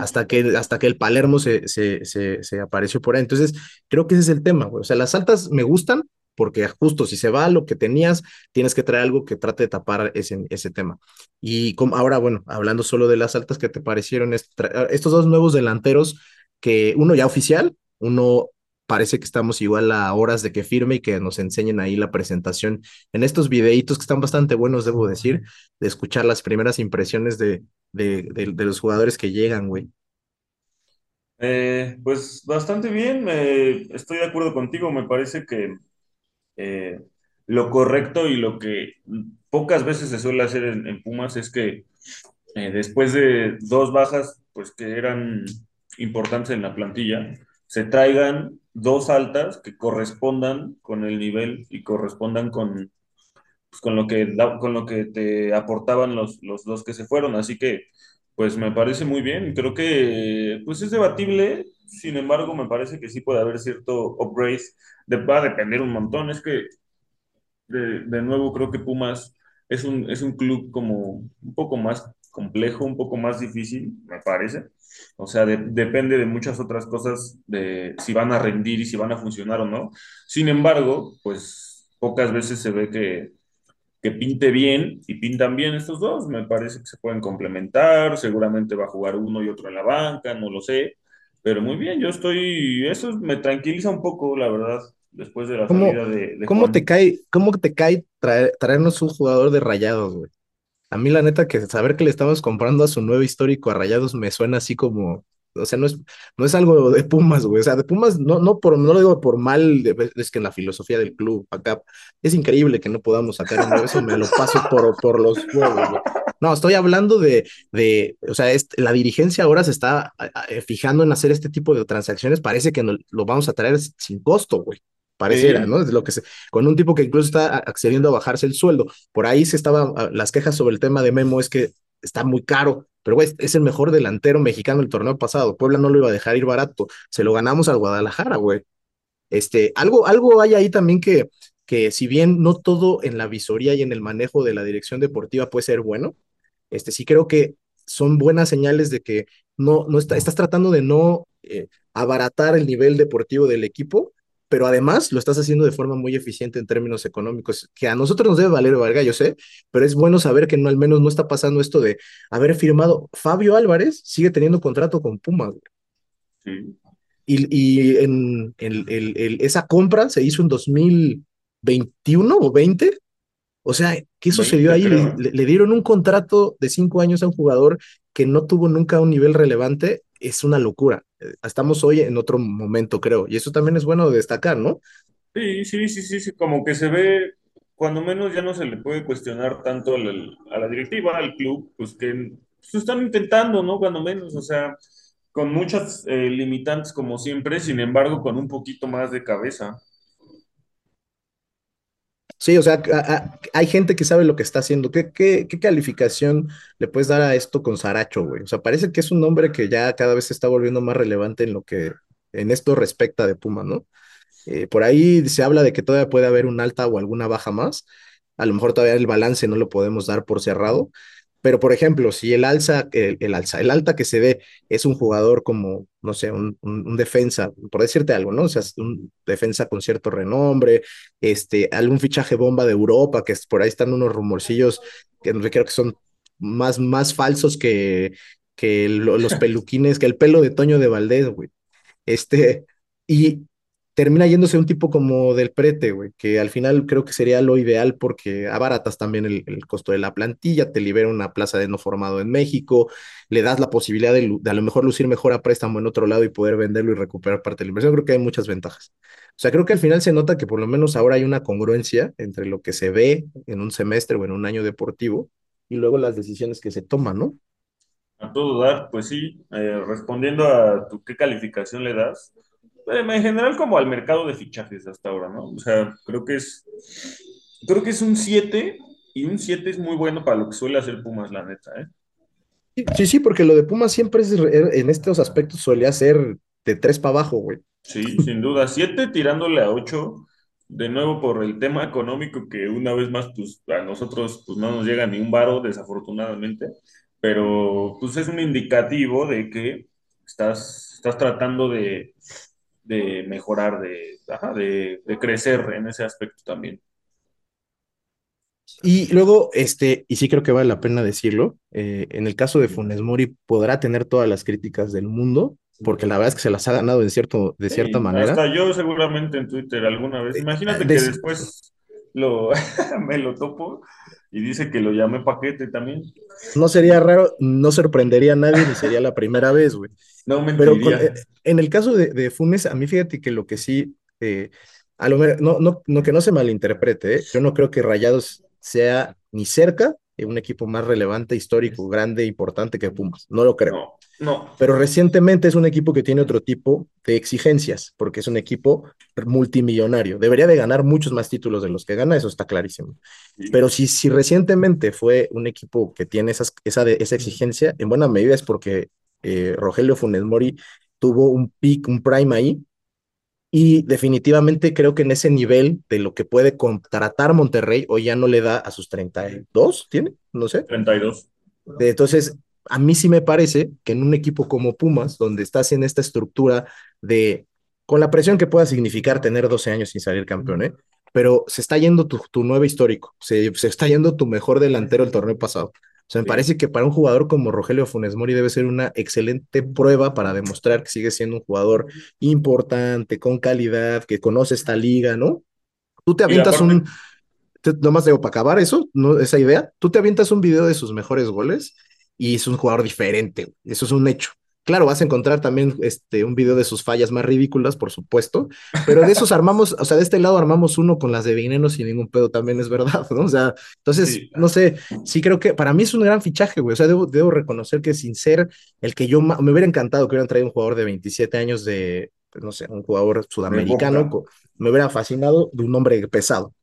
hasta que, hasta que el Palermo se, se, se, se apareció por ahí. Entonces, creo que ese es el tema, güey. O sea, las altas me gustan, porque justo si se va lo que tenías, tienes que traer algo que trate de tapar ese, ese tema. Y como ahora, bueno, hablando solo de las altas, ¿qué te parecieron estos dos nuevos delanteros? Que uno ya oficial, uno parece que estamos igual a horas de que firme y que nos enseñen ahí la presentación en estos videitos que están bastante buenos, debo decir, de escuchar las primeras impresiones de, de, de, de los jugadores que llegan, güey. Eh, pues bastante bien, eh, estoy de acuerdo contigo, me parece que eh, lo correcto y lo que pocas veces se suele hacer en, Pumas es que eh, después de dos bajas, pues que eran importantes en la plantilla, se traigan dos altas que correspondan con el nivel y correspondan con, pues, con, lo, que, con lo que te aportaban los, los dos que se fueron. Así que pues me parece muy bien. Creo que pues es debatible, sin embargo, me parece que sí puede haber cierto upgrade. De, va a depender un montón. Es que, de, de nuevo, creo que Pumas es un, es un club como un poco más complejo, un poco más difícil, me parece. O sea, de- depende de muchas otras cosas, de si van a rendir y si van a funcionar o no. Sin embargo, pues pocas veces se ve que que pinte bien y pintan bien estos dos. Me parece que se pueden complementar. Seguramente va a jugar uno y otro en la banca, no lo sé. Pero muy bien, yo estoy. Eso me tranquiliza un poco, la verdad, después de la ¿Cómo, salida de, de cómo te cae, cómo te cae traer- traernos un jugador de Rayados, güey? A mí la neta que saber que le estamos comprando a su nuevo histórico a Rayados me suena así como, o sea, no es, no es algo de Pumas, güey. O sea, de Pumas no, no por, no lo digo por mal, es que en la filosofía del club acá es increíble que no podamos sacar un eso me lo paso por, por los huevos, güey. No, estoy hablando de, de, o sea, es- la dirigencia ahora se está a- fijando en hacer este tipo de transacciones, parece que no- lo vamos a traer sin costo, güey. Pareciera, ¿no? Es lo que se, con un tipo que incluso está accediendo a bajarse el sueldo. Por ahí se estaban ah, las quejas sobre el tema de Memo, es que está muy caro, pero güey, es el mejor delantero mexicano del torneo pasado. Puebla no lo iba a dejar ir barato. Se lo ganamos al Guadalajara, güey. Este, algo, algo hay ahí también que, que si bien no todo en la visoría y en el manejo de la dirección deportiva puede ser bueno, este, sí creo que son buenas señales de que no, no está, estás tratando de no eh, abaratar el nivel deportivo del equipo, pero además lo estás haciendo de forma muy eficiente en términos económicos, que a nosotros nos debe valer verga, yo sé, pero es bueno saber que no, al menos no está pasando esto de haber firmado. Fabio Álvarez sigue teniendo contrato con güey. sí. Y, y en, en- el- el- esa compra se hizo en 2021 o 20. O sea, ¿qué sucedió 20 ahí? Le, dieron un contrato de cinco años a un jugador que no tuvo nunca un nivel relevante. Es una locura. Eh, Estamos hoy en otro momento, creo. Y eso también es bueno de destacar, ¿no? Sí, sí, sí, sí, sí, como que se ve, cuando menos ya no se le puede cuestionar tanto al- al- a la directiva, al club, pues que pues, están intentando, ¿no? Cuando menos, o sea, con muchas eh, limitantes como siempre, sin embargo, con un poquito más de cabeza. Sí, o sea, hay gente que sabe lo que está haciendo. ¿Qué, qué, qué calificación le puedes dar a esto con Saracho, güey? O sea, parece que es un nombre que ya cada vez se está volviendo más relevante en lo que en esto respecta de Puma, ¿no? Eh, por ahí se habla de que todavía puede haber un alta o alguna baja más. A lo mejor todavía el balance no lo podemos dar por cerrado. Pero, por ejemplo, si el alza, el, el alza, el alta que se dé es un jugador como, no sé, un, un, un defensa, por decirte algo, ¿no? O sea, un defensa con cierto renombre, este, algún fichaje bomba de Europa, que es- por ahí están unos rumorcillos que creo que son más, más falsos que, que lo- los peluquines, que el pelo de Toño de Valdés, güey. Este, y termina yéndose un tipo como del prete, güey, que al final creo que sería lo ideal porque abaratas también el, el costo de la plantilla, te libera una plaza de no formado en México, le das la posibilidad de, de a lo mejor lucir mejor a préstamo en otro lado y poder venderlo y recuperar parte de la inversión. Creo que hay muchas ventajas. O sea, creo que al final se nota que por lo menos ahora hay una congruencia entre lo que se ve en un semestre o en un año deportivo y luego las decisiones que se toman, ¿no? A todo dar, pues sí, eh, respondiendo a tu qué calificación le das, en general como al mercado de fichajes hasta ahora, ¿no? O sea, creo que es, creo que es un 7 y un 7 es muy bueno para lo que suele hacer Pumas, la neta, ¿eh? Sí, sí, porque lo de Pumas siempre es, re- en estos aspectos solía ser de tres para abajo, güey. Sí, sin duda. Siete tirándole a ocho, de nuevo por el tema económico que una vez más, pues a nosotros pues no nos llega ni un varo, desafortunadamente, pero pues es un indicativo de que estás, estás tratando de, de mejorar, de, de, de crecer en ese aspecto también. Y luego, este, y sí creo que vale la pena decirlo, eh, en el caso de Funes Mori podrá tener todas las críticas del mundo, porque la verdad es que se las ha ganado en cierto, de cierta Sí, manera. hasta yo seguramente en Twitter alguna vez. Eh, Imagínate que des- después lo, me lo topo y dice que lo llamé paquete también. no sería raro, no sorprendería a nadie, ni sería la primera vez, güey. No Pero con, eh, mentiría. en el caso de, de Funes, a mí fíjate que lo que sí, eh, a lo no, no, no, que no se malinterprete, ¿eh? Yo no creo que Rayados sea ni cerca un equipo más relevante, histórico, grande, importante que Pumas. No lo creo. No, no. Pero recientemente es un equipo que tiene otro tipo de exigencias, porque es un equipo multimillonario. Debería de ganar muchos más títulos de los que gana, eso está clarísimo. Pero si, si recientemente fue un equipo que tiene esas, esa, esa exigencia, en buena medida es porque eh, Rogelio Funes Mori tuvo un pick, un prime ahí, y definitivamente creo que en ese nivel de lo que puede contratar Monterrey, hoy ya no le da a sus 32, ¿tiene? No sé. 32. Entonces, a mí sí me parece que en un equipo como Pumas, donde estás en esta estructura de, con la presión que pueda significar tener 12 años sin salir campeón, ¿eh? pero se está yendo tu, tu nuevo histórico, se, se está yendo tu mejor delantero el torneo pasado. Sea, me parece que para un jugador como Rogelio Funes Mori debe ser una excelente prueba para demostrar que sigue siendo un jugador importante, con calidad, que conoce esta liga, ¿no? Tú te avientas un, nomás digo, para acabar eso, ¿no? esa idea, tú te avientas un video de sus mejores goles y es un jugador diferente, eso es un hecho. Claro, vas a encontrar también este, un video de sus fallas más ridículas, por supuesto, pero de esos armamos, o sea, de este lado armamos uno con las de Veneno sin ningún pedo, también es verdad, ¿no? O sea, entonces, no sé, sí creo que para mí es un gran fichaje, güey, o sea, debo, debo reconocer que sin ser el que yo, me hubiera encantado que hubieran traído un jugador de 27 años de, no sé, un jugador sudamericano, me hubiera fascinado de un hombre pesado.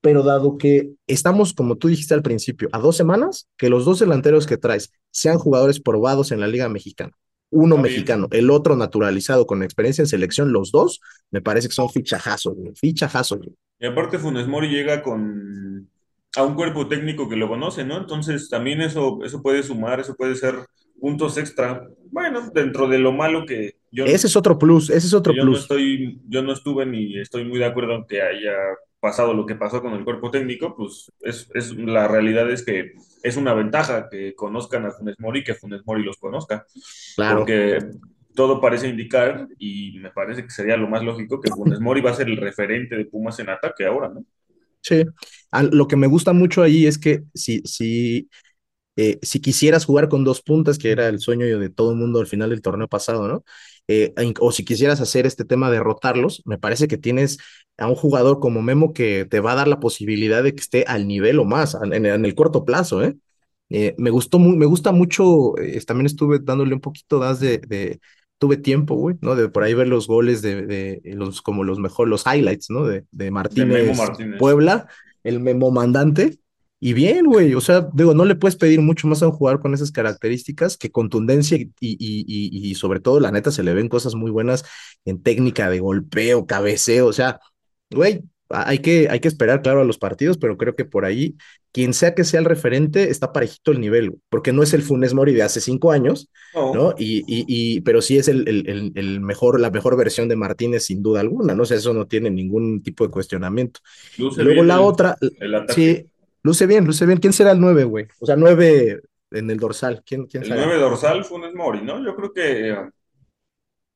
Pero dado que estamos, como tú dijiste al principio, a dos semanas, que los dos delanteros que traes sean jugadores probados en la Liga Mexicana, uno mexicano, el otro naturalizado con experiencia en selección, los dos, me parece que son fichajazos, fichajazos. Y aparte Funes Mori llega con a un cuerpo técnico que lo conoce, ¿no? Entonces también eso, eso puede sumar, eso puede ser puntos extra. Bueno, dentro de lo malo que yo... Ese es otro plus, ese es otro yo plus. No estoy, yo no estuve ni estoy muy de acuerdo en que haya pasado lo que pasó con el cuerpo técnico, pues es, es, la realidad es que es una ventaja que conozcan a Funes Mori, que Funes Mori los conozca. Claro. Porque todo parece indicar, y me parece que sería lo más lógico, que Funes Mori va a ser el referente de Pumas en ataque ahora, ¿no? Sí. Lo que me gusta mucho ahí es que si, si, eh, si quisieras jugar con dos puntas, que era el sueño de todo el mundo al final del torneo pasado, ¿no? Eh, o si quisieras hacer este tema de rotarlos, me parece que tienes a un jugador como Memo que te va a dar la posibilidad de que esté al nivel o más en, en el corto plazo, ¿eh? Eh, me gustó muy, me gusta mucho, eh, también estuve dándole un poquito más de, de tuve tiempo, güey, ¿no? De por ahí ver los goles de, de los, como los mejores, los highlights, ¿no? De, de Martínez, de Martínez, Puebla, el Memo mandante. Y bien, güey, o sea, digo, no le puedes pedir mucho más a un jugador con esas características que contundencia y, y, y, y sobre todo, la neta, se le ven cosas muy buenas en técnica de golpeo, cabeceo, o sea, güey, hay que, hay que esperar, claro, a los partidos, pero creo que por ahí, quien sea que sea el referente, está parejito el nivel, porque no es el Funes Mori de hace cinco años, no, ¿no? Y, y, y, pero sí es el, el, el, mejor, la mejor versión de Martínez, sin duda alguna, ¿no? O sea, eso no tiene ningún tipo de cuestionamiento. Luce Luego la el, otra, el sí, luce bien, luce bien. ¿Quién será el nueve, güey? O sea, nueve en el dorsal. ¿Quién, quién el será? 9 dorsal Funes Mori, ¿no? Yo creo que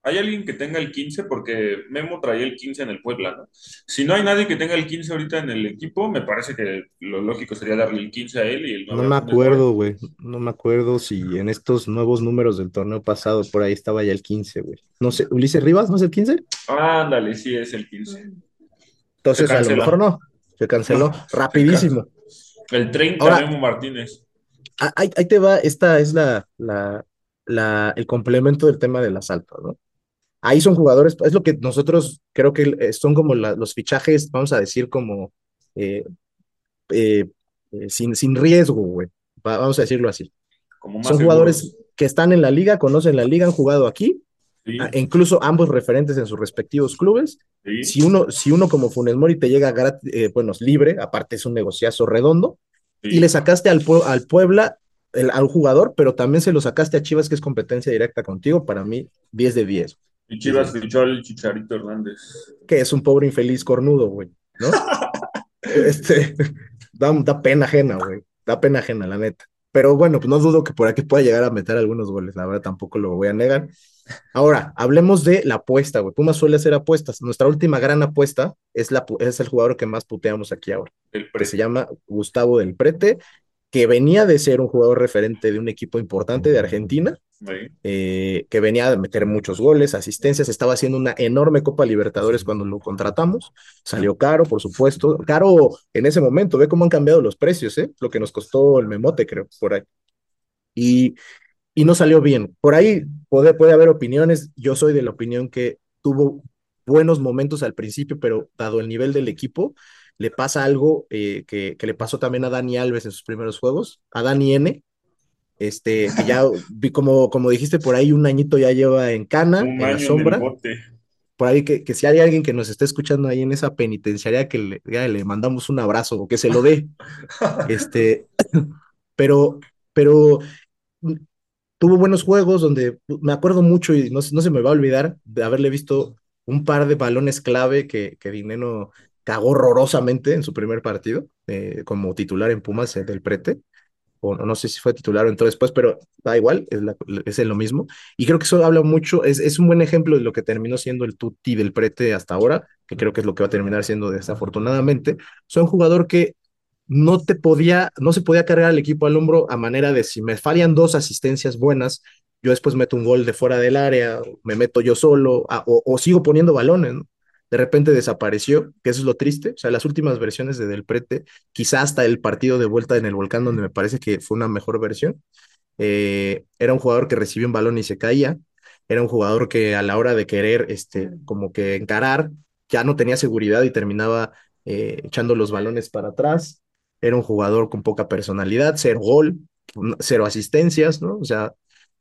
hay alguien que tenga el 15 porque Memo traía el 15 en el Puebla, ¿no? Si no hay nadie que tenga el 15 ahorita en el equipo, me parece que lo lógico sería darle el 15 a él y el 9 No me acuerdo, güey. No me acuerdo si en estos nuevos números del torneo pasado por ahí estaba ya el 15, güey. No sé, Ulises Rivas, ¿no es el 15? Ándale, sí es el 15. Entonces, a lo mejor no. Se canceló rapidísimo. El 30, Ahora, Memo Martínez. Ahí, ahí, te va, esta es la, la, la, el complemento del tema del asalto, ¿no? Ahí son jugadores, es lo que nosotros creo que son como la, los fichajes, vamos a decir, como eh, eh, eh, sin, sin riesgo, güey. Vamos a decirlo así. Como son jugadores que están en la liga, conocen la liga, han jugado aquí, sí. incluso ambos referentes en sus respectivos clubes. Sí. Si, uno, si uno como Funes Mori te llega gratis, eh, bueno, libre, aparte es un negociazo redondo, sí. y le sacaste al, al Puebla el, al jugador, pero también se lo sacaste a Chivas, que es competencia directa contigo, para mí 10 de 10. Y Chivas fichó al Chicharito Hernández. Que es un pobre infeliz cornudo, güey, ¿no? este, da, da, pena ajena, güey. Da pena ajena, la neta. Pero bueno, pues no dudo que por aquí pueda llegar a meter algunos goles, la verdad tampoco lo voy a negar. Ahora, hablemos de la apuesta, güey. Pumas suele hacer apuestas. Nuestra última gran apuesta es, la, es el jugador que más puteamos aquí ahora. El que se llama Gustavo del Prete, que venía de ser un jugador referente de un equipo importante de Argentina, eh, que venía de meter muchos goles, asistencias, estaba haciendo una enorme Copa Libertadores cuando lo contratamos, salió caro, por supuesto, caro en ese momento, ve cómo han cambiado los precios, ¿eh? lo que nos costó el memote, creo, por ahí. Y, y no salió bien. Por ahí puede, puede haber opiniones, yo soy de la opinión que tuvo buenos momentos al principio, pero dado el nivel del equipo, le pasa algo eh, que, que, le pasó también a Dani Alves en sus primeros juegos, a Dani N, este, que ya vi como, como dijiste por ahí, un añito ya lleva en cana, en la sombra. por ahí que, que, si hay alguien que nos esté escuchando ahí en esa penitenciaria, que le, ya le mandamos un abrazo o que se lo dé. este, pero, pero tuvo buenos juegos donde me acuerdo mucho y no, no se me va a olvidar de haberle visto un par de balones clave que, que Dineno cagó horrorosamente en su primer partido eh, como titular en Pumas eh, del Prete. O no sé si fue titular o entró después, pero da igual, es, la, es lo mismo. Y creo que eso habla mucho, es, es un buen ejemplo de lo que terminó siendo el Tutti del Prete hasta ahora, que creo que es lo que va a terminar siendo desafortunadamente. Son un jugador que no te podía, no se podía cargar al equipo al hombro a manera de si me fallan dos asistencias buenas, yo después meto un gol de fuera del área, me meto yo solo, o, o, sigo poniendo balones, ¿no? De repente desapareció, que eso es lo triste. O sea, las últimas versiones de Del Prete, quizá hasta el partido de vuelta en el volcán, donde me parece que fue una mejor versión, eh, era un jugador que recibía un balón y se caía, era un jugador que a la hora de querer, este, como que encarar, ya no tenía seguridad y terminaba eh, echando los balones para atrás, era un jugador con poca personalidad, cero gol, cero asistencias, ¿no? O sea,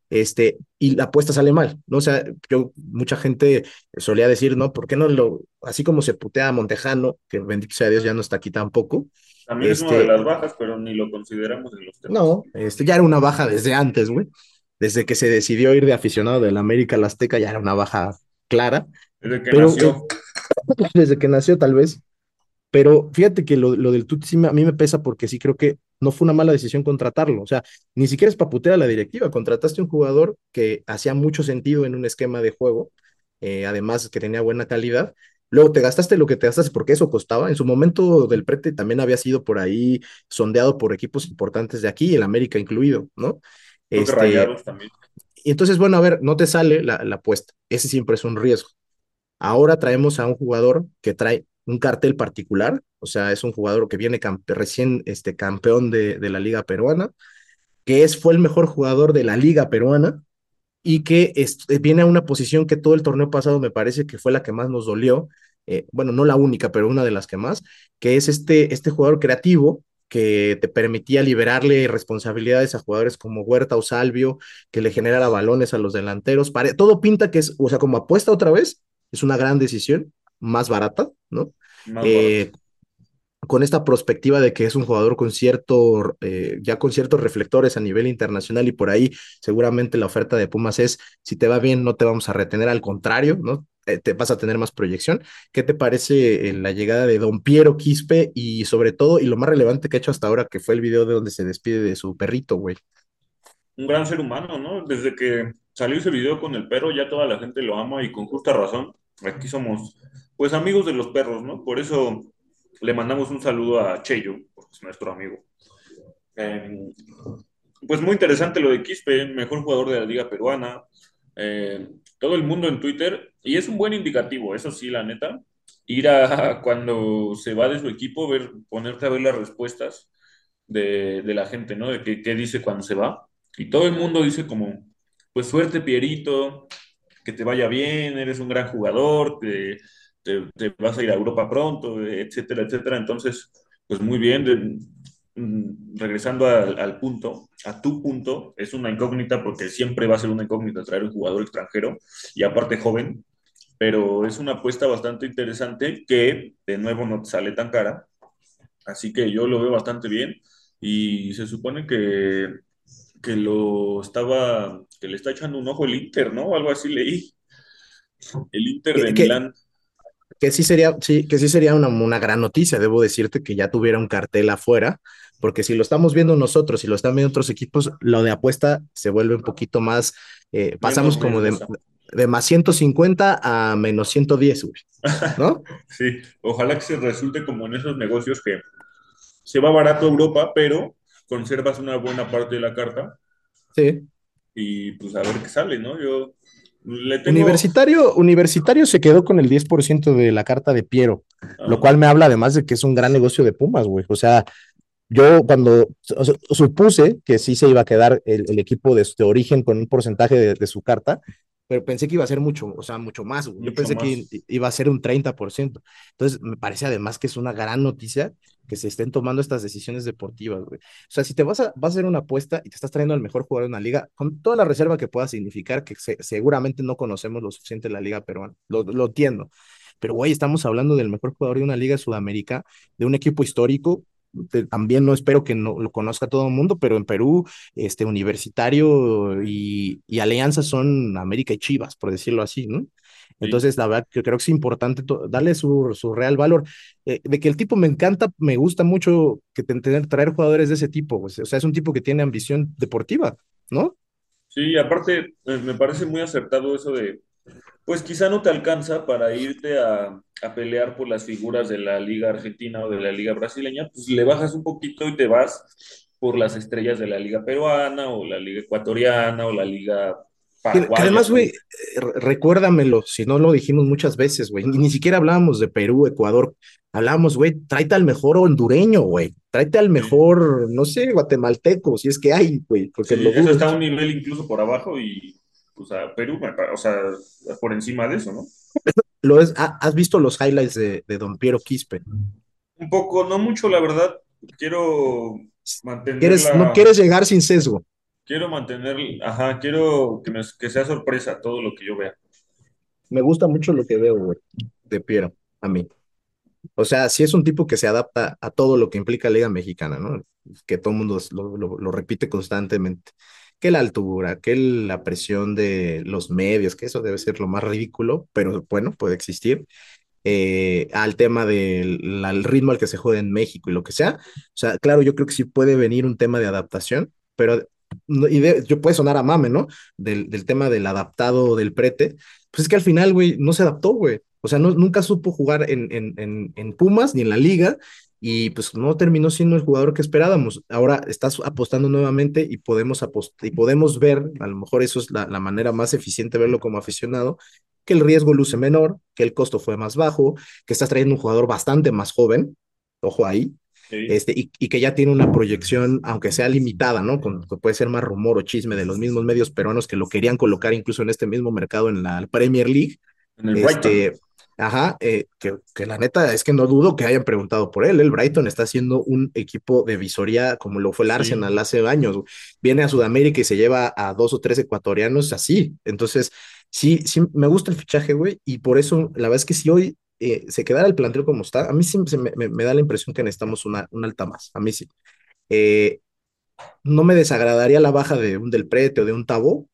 este, y la apuesta sale mal, ¿no? O sea, yo, mucha gente solía decir, ¿no? ¿Por qué no lo, así como se putea a Montejano, que bendito sea Dios ya no está aquí tampoco? También este, es una de las bajas, pero ni lo consideramos en los temas. No, este, ya era una baja desde antes, güey. Desde que se decidió ir de aficionado del América al Azteca, ya era una baja clara. Desde que pero, nació. Desde que nació, tal vez. Pero fíjate que lo, lo del Tuti sí a mí me pesa porque sí creo que no fue una mala decisión contratarlo. O sea, ni siquiera es paputear a la directiva. Contrataste un jugador que hacía mucho sentido en un esquema de juego, eh, además que tenía buena calidad. Luego te gastaste lo que te gastaste porque eso costaba. En su momento del prete también había sido por ahí sondeado por equipos importantes de aquí, el América incluido, ¿no? Este, también. Y entonces, bueno, a ver, no te sale la, la apuesta. Ese siempre es un riesgo. Ahora traemos a un jugador que trae un cartel particular, o sea, es un jugador que viene recién este, campeón de, la liga peruana, que es, fue el mejor jugador de la liga peruana y que es, viene a una posición que todo el torneo pasado me parece que fue la que más nos dolió, eh, bueno, no la única, pero una de las que más, que es este, este jugador creativo que te permitía liberarle responsabilidades a jugadores como Huerta o Salvio, que le generara balones a los delanteros. Todo pinta que es, o sea, como apuesta otra vez, es una gran decisión, más barata, ¿no? Más eh, con esta perspectiva de que es un jugador con cierto, eh, ya con ciertos reflectores a nivel internacional y por ahí seguramente la oferta de Pumas es, si te va bien, no te vamos a retener, al contrario, ¿no? Eh, te vas a tener más proyección. ¿Qué te parece la llegada de Don Piero Quispe y sobre todo, y lo más relevante que ha hecho hasta ahora, que fue el video de donde se despide de su perrito, güey? Un gran ser humano, ¿no? Desde que salió ese video con el perro, ya toda la gente lo ama y con justa razón. Aquí somos, pues, amigos de los perros, ¿no? Por eso le mandamos un saludo a Cheyo, porque es nuestro amigo. Eh, pues muy interesante lo de Quispe, mejor jugador de la liga peruana. Eh, todo el mundo en Twitter, y es un buen indicativo, eso sí, la neta, ir a cuando se va de su equipo, ver, ponerte a ver las respuestas de, de la gente, ¿no? De qué, dice cuando se va. Y todo el mundo dice como, pues suerte Pierito, que te vaya bien, eres un gran jugador, te, te, te, vas a ir a Europa pronto, etcétera, etcétera. Entonces, pues muy bien, de, mm, regresando al, al, punto, a tu punto, es una incógnita porque siempre va a ser una incógnita traer un jugador extranjero y aparte joven, pero es una apuesta bastante interesante que de nuevo no te sale tan cara, así que yo lo veo bastante bien y se supone que que lo estaba, que le está echando un ojo el Inter, ¿no? Algo así leí. El Inter de Milán. Que sí sería, sí, que sí sería una, una, gran noticia, debo decirte que ya tuviera un cartel afuera, porque si lo estamos viendo nosotros, si lo están viendo otros equipos, lo de apuesta se vuelve un poquito más, eh, pasamos como de, de, más 150 a menos 110, ¿no? sí, ojalá que se resulte como en esos negocios que se va barato a Europa, pero conservas una buena parte de la carta Sí. y pues a ver qué sale, ¿no? Yo le tengo... Universitario, Universitario se quedó con el 10% de la carta de Piero, lo Ah, cual me habla además de que es un gran negocio de Pumas, güey. O sea, yo cuando o sea, supuse que sí se iba a quedar el, el equipo de, de origen con un porcentaje de, de su carta, pero pensé que iba a ser mucho, o sea, mucho más. güey. Yo Mucho pensé que más. i- iba a ser un 30%. Entonces, me parece además que es una gran noticia que se estén tomando estas decisiones deportivas, güey. O sea, si te vas a, vas a hacer una apuesta y te estás trayendo al mejor jugador de una liga, con toda la reserva que pueda significar, que se- seguramente no conocemos lo suficiente de la liga peruana, lo, lo entiendo. Pero, güey, estamos hablando del mejor jugador de una liga sudamérica, de un equipo histórico. También no espero que no lo conozca todo el mundo, pero en Perú, este Universitario y, y Alianza son América y Chivas, por decirlo así, ¿no? sí. Entonces, la verdad que creo que es importante darle su, su real valor. Eh, de que el tipo me encanta, me gusta mucho que te- tener, traer jugadores de ese tipo, pues, o sea, es un tipo que tiene ambición deportiva, ¿no? Sí, aparte eh, me parece muy acertado eso de, pues quizá no te alcanza para irte a, a pelear por las figuras de la Liga Argentina o de la Liga Brasileña, pues le bajas un poquito y te vas por las estrellas de la Liga Peruana o la Liga Ecuatoriana o la Liga Que, que además, güey, re- recuérdamelo, si no lo dijimos muchas veces, güey, ni, ni siquiera hablábamos de Perú, Ecuador, hablábamos, güey, tráete al mejor hondureño, güey, tráete al mejor, no sé, guatemalteco, si es que hay, güey, porque sí, lo eso está a un nivel incluso por abajo y, o sea, Perú, o sea, por encima de eso, ¿no? Lo es, ha- ¿has visto los highlights de, de Don Piero Quispe? Un poco, no mucho, la verdad. Quiero mantener ¿Quieres, no la, quieres llegar sin sesgo? quiero mantener, ajá, quiero que, me- que sea sorpresa todo lo que yo vea. Me gusta mucho lo que veo, güey, de Piero, a mí. O sea, sí es un tipo que se adapta a todo lo que implica Liga Mexicana, ¿no? Que todo el mundo lo, lo- lo repite constantemente. Que la altura, que la presión de los medios, que eso debe ser lo más ridículo, pero bueno, puede existir. Eh, al tema del al ritmo al que se juega en México y lo que sea. O sea, claro, yo creo que sí puede venir un tema de adaptación, pero y de- yo puede sonar a mame, ¿no? Del, del tema del adaptado del prete. Pues es que al final, güey, no se adaptó, güey. O sea, no, nunca supo jugar en, en, en, en Pumas ni en la liga y pues no terminó siendo el jugador que esperábamos. Ahora estás apostando nuevamente y podemos, apost y podemos ver, a lo mejor eso es la, la manera más eficiente de verlo como aficionado, que el riesgo luce menor, que el costo fue más bajo, que estás trayendo un jugador bastante más joven, ojo ahí, Sí, este, y, y que ya tiene una proyección, aunque sea limitada, ¿no? Con, que puede ser más rumor o chisme de los mismos medios peruanos que lo querían colocar incluso en este mismo mercado en la Premier League. en el Brighton. Ajá, eh, que, que la neta es que no dudo que hayan preguntado por él. El Brighton está haciendo un equipo de visoría como lo fue el Sí, Arsenal hace años. Viene a Sudamérica y se lleva a dos o tres ecuatorianos así. Entonces, sí, sí, me gusta el fichaje, güey, y por eso, la verdad es que si hoy eh, se quedara el plantel como está, a mí sí se me, me- me da la impresión que necesitamos una, una alta más. A mí sí. Eh, no me desagradaría la baja de un Del Prete o de un Tabó.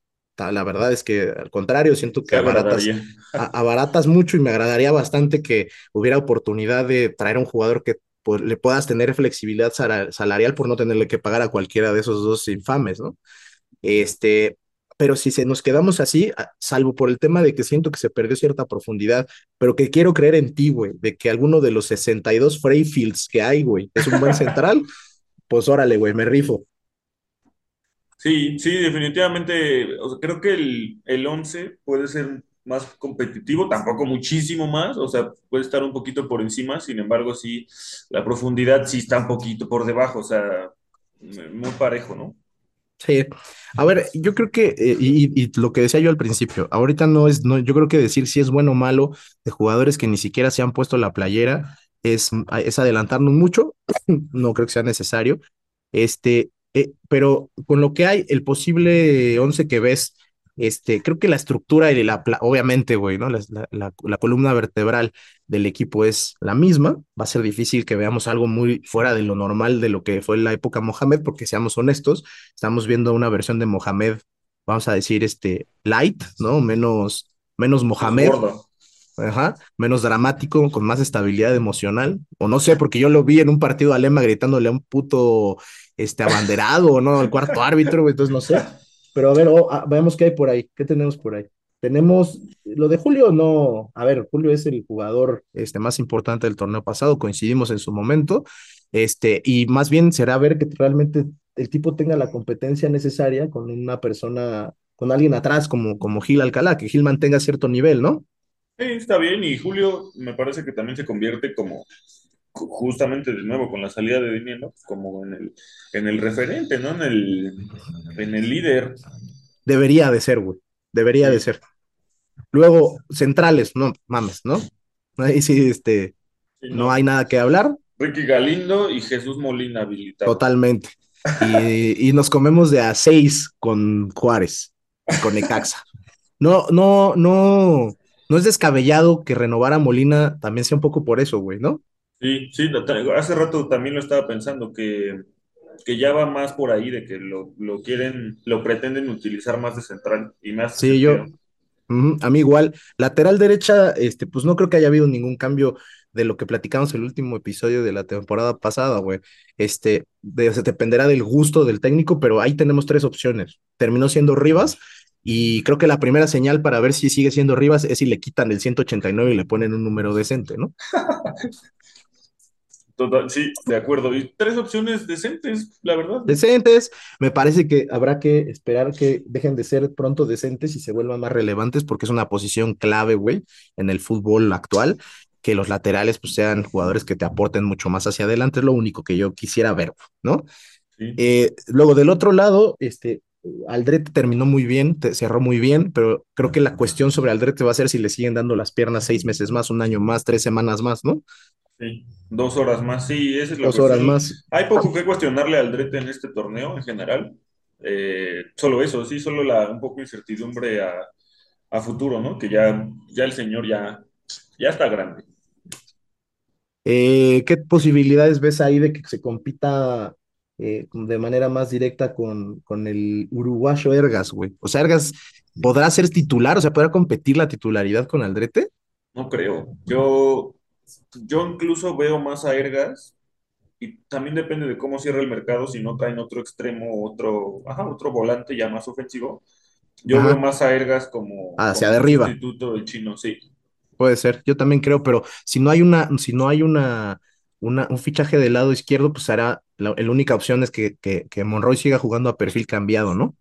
La verdad es que al contrario, siento que abaratas, agradaría. a- abaratas mucho y me agradaría bastante que hubiera oportunidad de traer a un jugador que pues, le puedas tener flexibilidad salarial por no tenerle que pagar a cualquiera de esos dos infames, ¿no? Este, pero si se nos quedamos así, salvo por el tema de que siento que se perdió cierta profundidad, pero que quiero creer en ti, güey, de que alguno de los 62 Freyfields que hay, güey, es un buen central, pues órale, güey, me rifo. Sí, sí, definitivamente. O sea, creo que el, el 11 puede ser más competitivo, tampoco muchísimo más, o sea, puede estar un poquito por encima, sin embargo, sí, la profundidad sí está un poquito por debajo, o sea, muy parejo, ¿no? Sí, a ver, yo creo que, eh, y, y lo que decía yo al principio, ahorita no es, no, yo creo que decir si es bueno o malo de jugadores que ni siquiera se han puesto la playera es, es adelantarnos mucho, no creo que sea necesario, este, eh, pero con lo que hay, el posible 11 que ves, este, creo que la estructura y la, obviamente, güey, ¿no? La, la, la- columna vertebral del equipo es la misma, va a ser difícil que veamos algo muy fuera de lo normal de lo que fue la época Mohamed, porque seamos honestos, Estamos viendo una versión de Mohamed, vamos a decir, este, light, ¿no? Menos, menos Mohamed, gordo. ajá, menos dramático, con más estabilidad emocional. O no sé, porque yo lo vi en un partido alema gritándole a un puto, este, abanderado, o no, al cuarto árbitro, entonces no sé. Pero a ver, oh, ah, veamos qué hay por ahí, qué tenemos por ahí. Tenemos, lo de Julio no, a ver, Julio es el jugador este, más importante del torneo pasado, coincidimos en su momento, este, y más bien será ver que realmente el tipo tenga la competencia necesaria con una persona, con alguien atrás como, como Gil Alcalá, que Gil mantenga cierto nivel, ¿no? Sí, está bien. Y Julio me parece que también se convierte como justamente de nuevo con la salida de dinero, como en el, en el referente, ¿no? En el, en el líder. Debería de ser, güey. Debería de ser. Luego, centrales, no mames, ¿no? Ahí sí, este, sí, no hay nada que hablar, Ricky Galindo y Jesús Molina habilitados. totalmente. Y, y nos comemos de a seis con Juárez con Necaxa. No, no, no, no es descabellado que renovar a Molina también sea un poco por eso, güey, ¿no? Sí, sí, hace rato también lo estaba pensando, que, que ya va más por ahí, de que lo, lo quieren, lo pretenden utilizar más de central, y hace Sí, yo, a mí igual. Lateral derecha, este, pues no creo que haya habido ningún cambio de lo que platicamos el último episodio de la temporada pasada, güey. Este, de- se dependerá del gusto del técnico, pero ahí tenemos tres opciones. Terminó siendo Rivas, y creo que la primera señal para ver si sigue siendo Rivas es si le quitan el 189 y le ponen un número decente, ¿no? Total, sí, de acuerdo. Y tres opciones decentes, la verdad. decentes. Me parece que habrá que esperar que dejen de ser pronto decentes y se vuelvan más relevantes porque es una posición clave, güey, en el fútbol actual. Que los laterales pues sean jugadores que te aporten mucho más hacia adelante, es lo único que yo quisiera ver, ¿no? Sí, Eh, luego del otro lado, este, Aldrete terminó muy bien, te- cerró muy bien, pero creo que la cuestión sobre Aldrete va a ser si le siguen dando las piernas seis meses más, un año más, tres semanas más, ¿no? Sí. Dos horas más, sí, esa es la Dos horas más. Hay poco que cuestionarle al Drete en este torneo en general. Eh, solo eso, sí, solo la, un poco de incertidumbre a, a futuro, ¿no? Que ya, ya el señor ya, ya está grande. Eh, ¿qué posibilidades ves ahí de que se compita eh, de manera más directa con, con el uruguayo Ergas, güey? O sea, Ergas podrá ser titular, o sea, podrá competir la titularidad con Aldrete. No creo. Yo, yo incluso veo más a Ergas y también depende de cómo cierra el mercado, si no traen otro extremo, otro, ajá, otro volante ya más ofensivo. Yo veo más a Ergas como, hacia como de un arriba, sustituto del chino, sí. puede ser. Yo también creo, pero si no hay una, si no hay una, una un fichaje del lado izquierdo, pues será la, la única opción es que, que, que Monroy siga jugando a perfil cambiado, ¿no?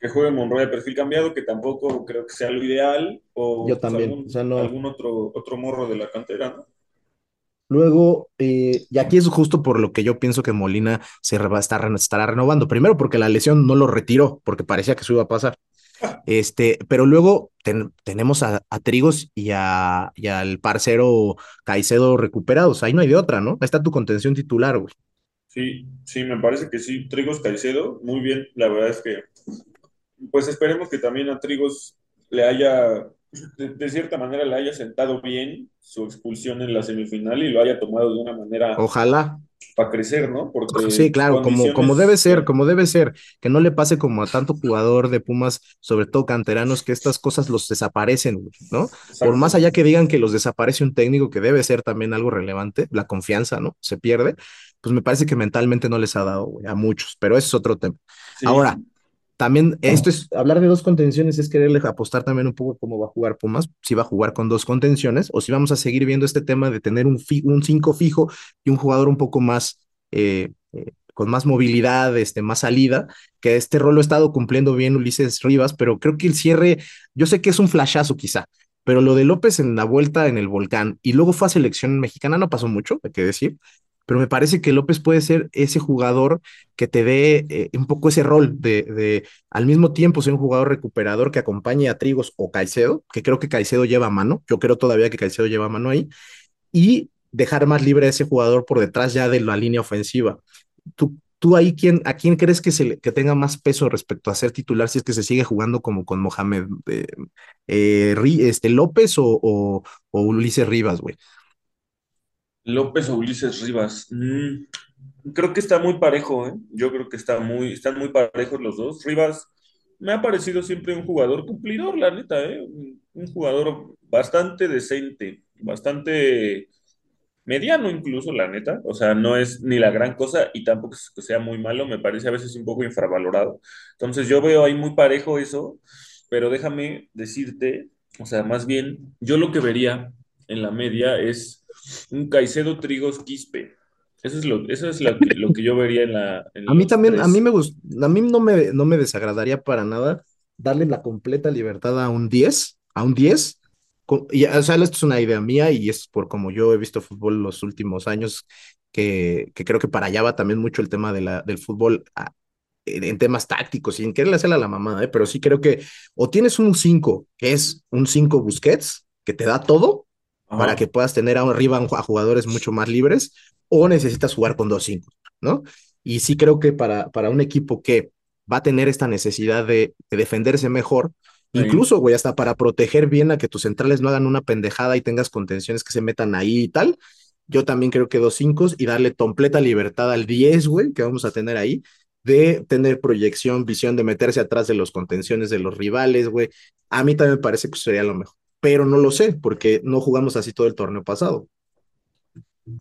Que juegue Monroy de perfil cambiado, que tampoco creo que sea lo ideal, o Yo pues también, o algún, sea, no. algún otro, otro morro de la cantera, ¿no? Luego, eh, y aquí es justo por lo que yo pienso que Molina se va a estar, estará renovando. Primero, porque la lesión no lo retiró, porque parecía que eso iba a pasar. Este, pero luego ten- tenemos a, a Trigos y, a, y al parcero Caicedo recuperados. Ahí no hay de otra, ¿no? Ahí está tu contención titular, güey. Sí, sí, me parece que sí. Trigos Caicedo, muy bien. La verdad es que, pues esperemos que también a Trigos le haya, de, de cierta manera, le haya sentado bien su expulsión en la semifinal y lo haya tomado de una manera Ojalá. para crecer, ¿no? Sí, Porque claro, como, como debe ser, como debe ser, que no le pase como a tanto jugador de Pumas, sobre todo canteranos, que estas cosas los desaparecen, ¿no? Por más allá que digan que los desaparece un técnico, que debe ser también algo relevante, la confianza, ¿no? Se pierde, pues me parece que mentalmente no les ha dado, güey, a muchos, pero eso es otro tema. Sí, Ahora, también esto es, hablar de dos contenciones es quererle apostar también un poco cómo va a jugar Pumas, si va a jugar con dos contenciones o si vamos a seguir viendo este tema de tener un, fi, un cinco fijo y un jugador un poco más, eh, eh, con más movilidad, este, más salida, que este rol lo ha estado cumpliendo bien Ulises Rivas, pero creo que el cierre, yo sé que es un flashazo quizá, pero lo de López en la vuelta en el volcán y luego fue a selección mexicana, no pasó mucho, hay que decir, pero me parece que López puede ser ese jugador que te dé eh, un poco ese rol de, de, al mismo tiempo ser un jugador recuperador que acompañe a Trigos o Caicedo, que creo que Caicedo lleva mano, yo creo todavía que Caicedo lleva mano ahí, y dejar más libre a ese jugador por detrás ya de la línea ofensiva. ¿Tú, tú ahí quién, a quién crees que, se que tenga más peso respecto a ser titular si es que se sigue jugando como con Mohamed eh, eh, este, López o, o, o Ulises Rivas, güey? López o Ulises Rivas. Mm, creo que está muy parejo, ¿eh? Yo creo que está muy, están muy parejos los dos. Rivas me ha parecido siempre un jugador cumplidor, la neta, ¿eh? Un, jugador bastante decente, bastante mediano incluso, la neta. O sea, no es ni la gran cosa y tampoco es que sea muy malo, me parece a veces un poco infravalorado. Entonces yo veo ahí muy parejo eso, pero déjame decirte, o sea, más bien, yo lo que vería en la media es un Caicedo Trigos Quispe. Eso es lo, eso es lo que, lo que yo vería en la. en A mí también, a mí me gust- a mí no me, no me desagradaría para nada darle la completa libertad a un 10, a un 10. con- y, o sea, esto es una idea mía y es por como yo he visto fútbol los últimos años, que, que creo que para allá va también mucho el tema de la, del fútbol en, temas tácticos y en quererle hacerle a la mamada, ¿eh? Pero sí creo que o tienes un 5, que es un 5 Busquets, que te da todo, para que puedas tener arriba a jugadores mucho más libres, o necesitas jugar con dos cinco, ¿no? Y sí creo que para, para un equipo que va a tener esta necesidad de, de defenderse mejor, Sí. incluso, güey, hasta para proteger bien a que tus centrales no hagan una pendejada y tengas contenciones que se metan ahí y tal, yo también creo que dos cinco y darle completa libertad al 10, güey, que vamos a tener ahí, de tener proyección, visión, de meterse atrás de los contenciones de los rivales, güey. A mí también me parece que sería lo mejor pero no lo sé, porque no jugamos así todo el torneo pasado.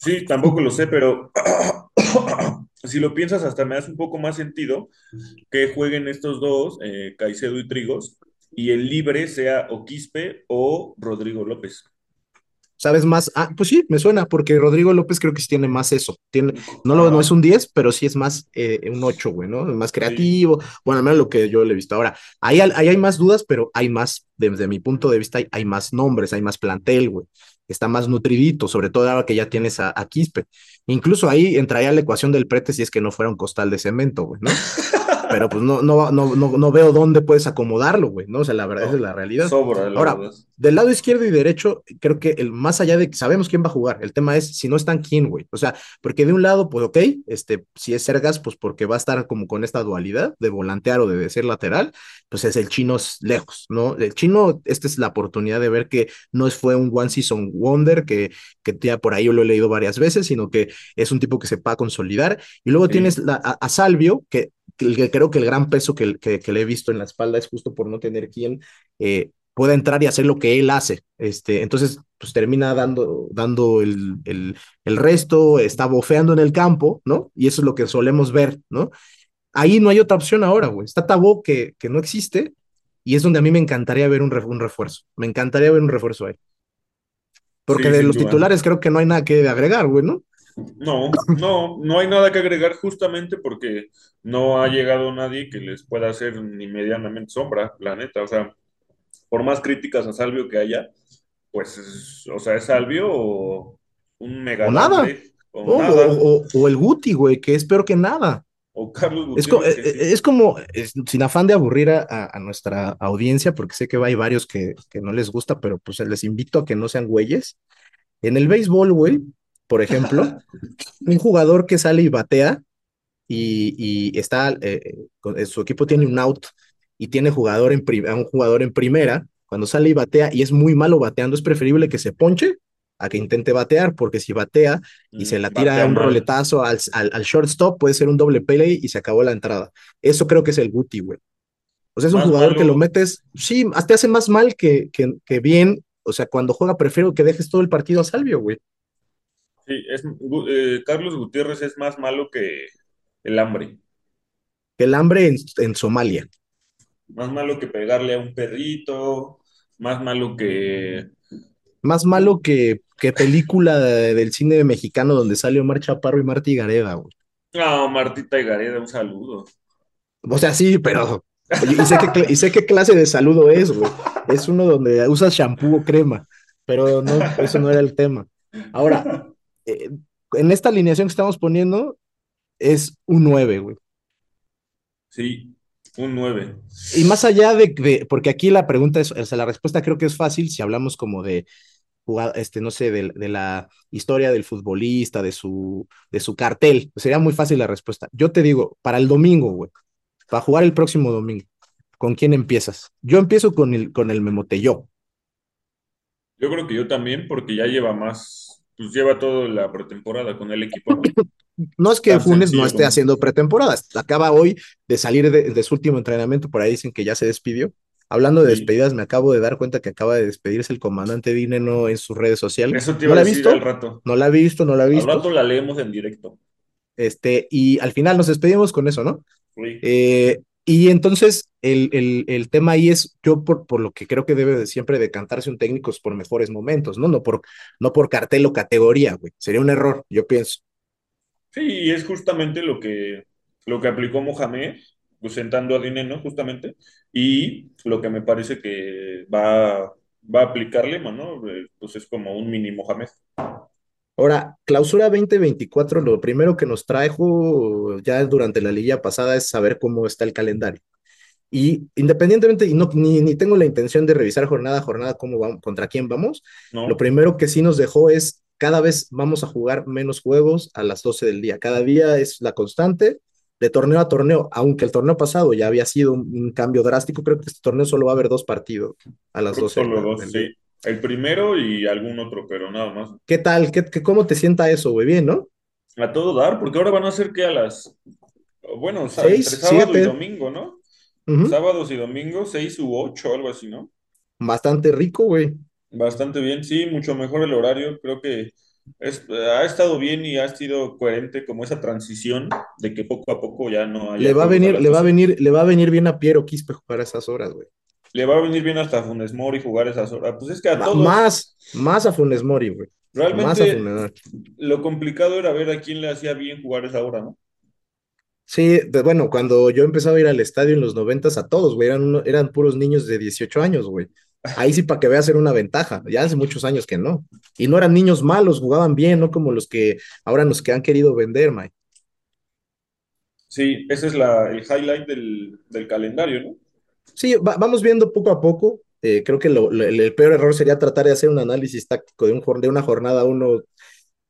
Sí, tampoco lo sé, pero si lo piensas, hasta me hace un poco más sentido que jueguen estos dos, eh, Caicedo y Trigos, y el libre sea o Quispe o Rodrigo López. ¿Sabes más? Ah, pues sí, me suena, porque Rodrigo López creo que sí tiene más eso. Tiene, no, lo, no es un 10, pero sí es más eh, un 8, güey, ¿no? Más Sí. creativo. Bueno, al menos lo que yo le he visto. Ahora, ahí, ahí hay más dudas, pero hay más, desde mi punto de vista, hay, hay más nombres, hay más plantel, güey. Está más nutridito, sobre todo ahora que ya tienes a, a Quispe. Incluso ahí entraría la ecuación del prete si es que no fuera un costal de cemento, güey, ¿no? Pero pues no, no, no, no, no veo dónde puedes acomodarlo, güey, ¿no? O sea, la verdad, esa es la realidad. Sobra, la Ahora, verdad. del lado izquierdo y derecho, creo que el, más allá de que sabemos quién va a jugar, el tema es si no están quién, güey. O sea, porque de un lado, pues ok, este, si es Sergas, pues porque va a estar como con esta dualidad de volantear o de ser lateral, pues es el chino lejos, ¿no? El chino, esta es la oportunidad de ver que no fue un one season wonder, que, que ya por ahí yo lo he leído varias veces, sino que es un tipo que se va a consolidar. Y luego Sí. tienes la, a, a Salvio, que que, creo que el gran peso que, que, que, le he visto en la espalda es justo por no tener quien eh, pueda entrar y hacer lo que él hace. Este, entonces, pues termina dando, dando el, el, el, resto, está bofeando en el campo, ¿no? Y eso es lo que solemos ver, ¿no? Ahí no hay otra opción ahora, güey. Está Tabó que, que no existe y es donde a mí me encantaría ver un, un refuerzo. Me encantaría ver un refuerzo ahí. Porque Sí, de los duda. titulares creo que no hay nada que agregar, güey, ¿no? No, no, no hay nada que agregar justamente porque no ha llegado nadie que les pueda hacer ni medianamente sombra, la neta. O sea, por más críticas a Salvio que haya, pues, es- o sea, es Salvio o un mega O nada. downgrade, o O, nada, o, o, o el Guti, güey, que es peor que nada. o Carlos Es, co Gutiérrez, que es, sí. es como, es, sin afán de aburrir a, a, a, nuestra audiencia, porque sé que hay varios que, que, no les gusta, pero pues les invito a que no sean güeyes. En el béisbol, güey, por ejemplo, un jugador que sale y batea y, y está, eh, su equipo tiene un out y tiene jugador en un jugador en primera, cuando sale y batea y es muy malo bateando, es preferible que se ponche a que intente batear, porque si batea y se la tira Batea un mal. roletazo al, al, al, shortstop, puede ser un doble play y se acabó la entrada. Eso creo que es el Guti, güey. O sea, es un Más jugador malo. que lo metes, sí, te hace más mal que, que, que bien. O sea, cuando juega, prefiero que dejes todo el partido a Salvio, güey. Sí, es, eh, Carlos Gutiérrez es más malo que el hambre. Que el hambre en, en Somalia. Más malo que pegarle a un perrito, más malo que... Más malo que, que película de, del cine mexicano donde sale Omar Chaparro y Martí Gareda, güey. No, Martita y Gareda, un saludo. O sea, sí, pero... Y, y, sé qué, y sé qué clase de saludo es, güey. Es uno donde usas shampoo o crema, pero no, eso no era el tema. Ahora, eh, en esta alineación que estamos poniendo es un 9, güey. Sí, un 9. Y más allá de, de, porque aquí la pregunta es, o sea, la respuesta creo que es fácil si hablamos como de, este, no sé, de, de, la historia del futbolista, de su, de su cartel. Sería muy fácil la respuesta. Yo te digo, para el domingo, güey, para jugar el próximo domingo, ¿con quién empiezas? Yo empiezo con el, con el Memotelló. Yo creo que yo también, porque ya lleva más, pues lleva toda la pretemporada con el equipo. ¿no? No es que Funes sencillo no esté haciendo pretemporada, acaba hoy de salir de, de su último entrenamiento, por ahí dicen que ya se despidió. Hablando de Sí. despedidas, me acabo de dar cuenta que acaba de despedirse el comandante Dineno en sus redes sociales. Eso te ¿No iba la a decir visto? al rato. No la he visto, no la he Al visto. rato la leemos en directo. Este, y al final nos despedimos con eso, ¿no? Sí. Eh, y entonces el, el, el tema ahí es, yo por, por lo que creo que debe de siempre decantarse un técnico es por mejores momentos, ¿no? No por, no por cartel o categoría, güey. Sería un error, yo pienso. Sí, es justamente lo que, lo que aplicó Mohamed, pues sentando a Dineno, justamente, y lo que me parece que va, va a aplicar Lema, ¿no? Eh, Pues es como un mini Mohamed. Ahora, clausura 2024, lo primero que nos trajo ya durante la liga pasada es saber cómo está el calendario. Y independientemente, y no, ni, ni tengo la intención de revisar jornada a jornada cómo vamos, contra quién vamos, lo primero que sí nos dejó es cada vez vamos a jugar menos juegos a las 12 del día. Cada día es la constante de torneo a torneo, aunque el torneo pasado ya había sido un, un cambio drástico, creo que este torneo solo va a haber dos partidos a las Creo que 12 de solo dos, del día. sí. El primero y algún otro, pero nada más. ¿Qué tal? ¿Qué, qué- cómo te sienta eso, güey? Bien, ¿no? A todo dar, porque ahora van a ser que a las, bueno, sa- entre Seis, sábado y siete. domingo, ¿no? Sábados y domingos, seis u ocho, algo así, ¿no? Bastante rico, güey. Bastante bien, sí, mucho mejor el horario. Creo que es- ha estado bien y ha sido coherente como esa transición de que poco a poco ya no Le haya va a venir, le va a 12. venir, le va a venir bien a Piero Quispe jugar a esas horas, güey. Le va a venir bien hasta Funes Mori jugar esas horas. Pues es que a todos, Más, más a Funes Mori, güey. Más a Funes realmente Mori. lo complicado era ver a quién le hacía bien jugar esa hora, ¿no? Sí, de- bueno, cuando yo empezaba a ir al estadio en los noventas a todos, güey, eran, uno- eran puros niños de 18 años, güey. Ahí sí para que veas era una ventaja, ya hace muchos años que no. Y no eran niños malos, jugaban bien, no como los que ahora nos que han querido vender, Mike. Sí, ese es la, el highlight del, del calendario, ¿no? Sí, va- vamos viendo poco a poco. Eh, creo que lo- lo- el, el peor error sería tratar de hacer un análisis táctico de, un, de una jornada uno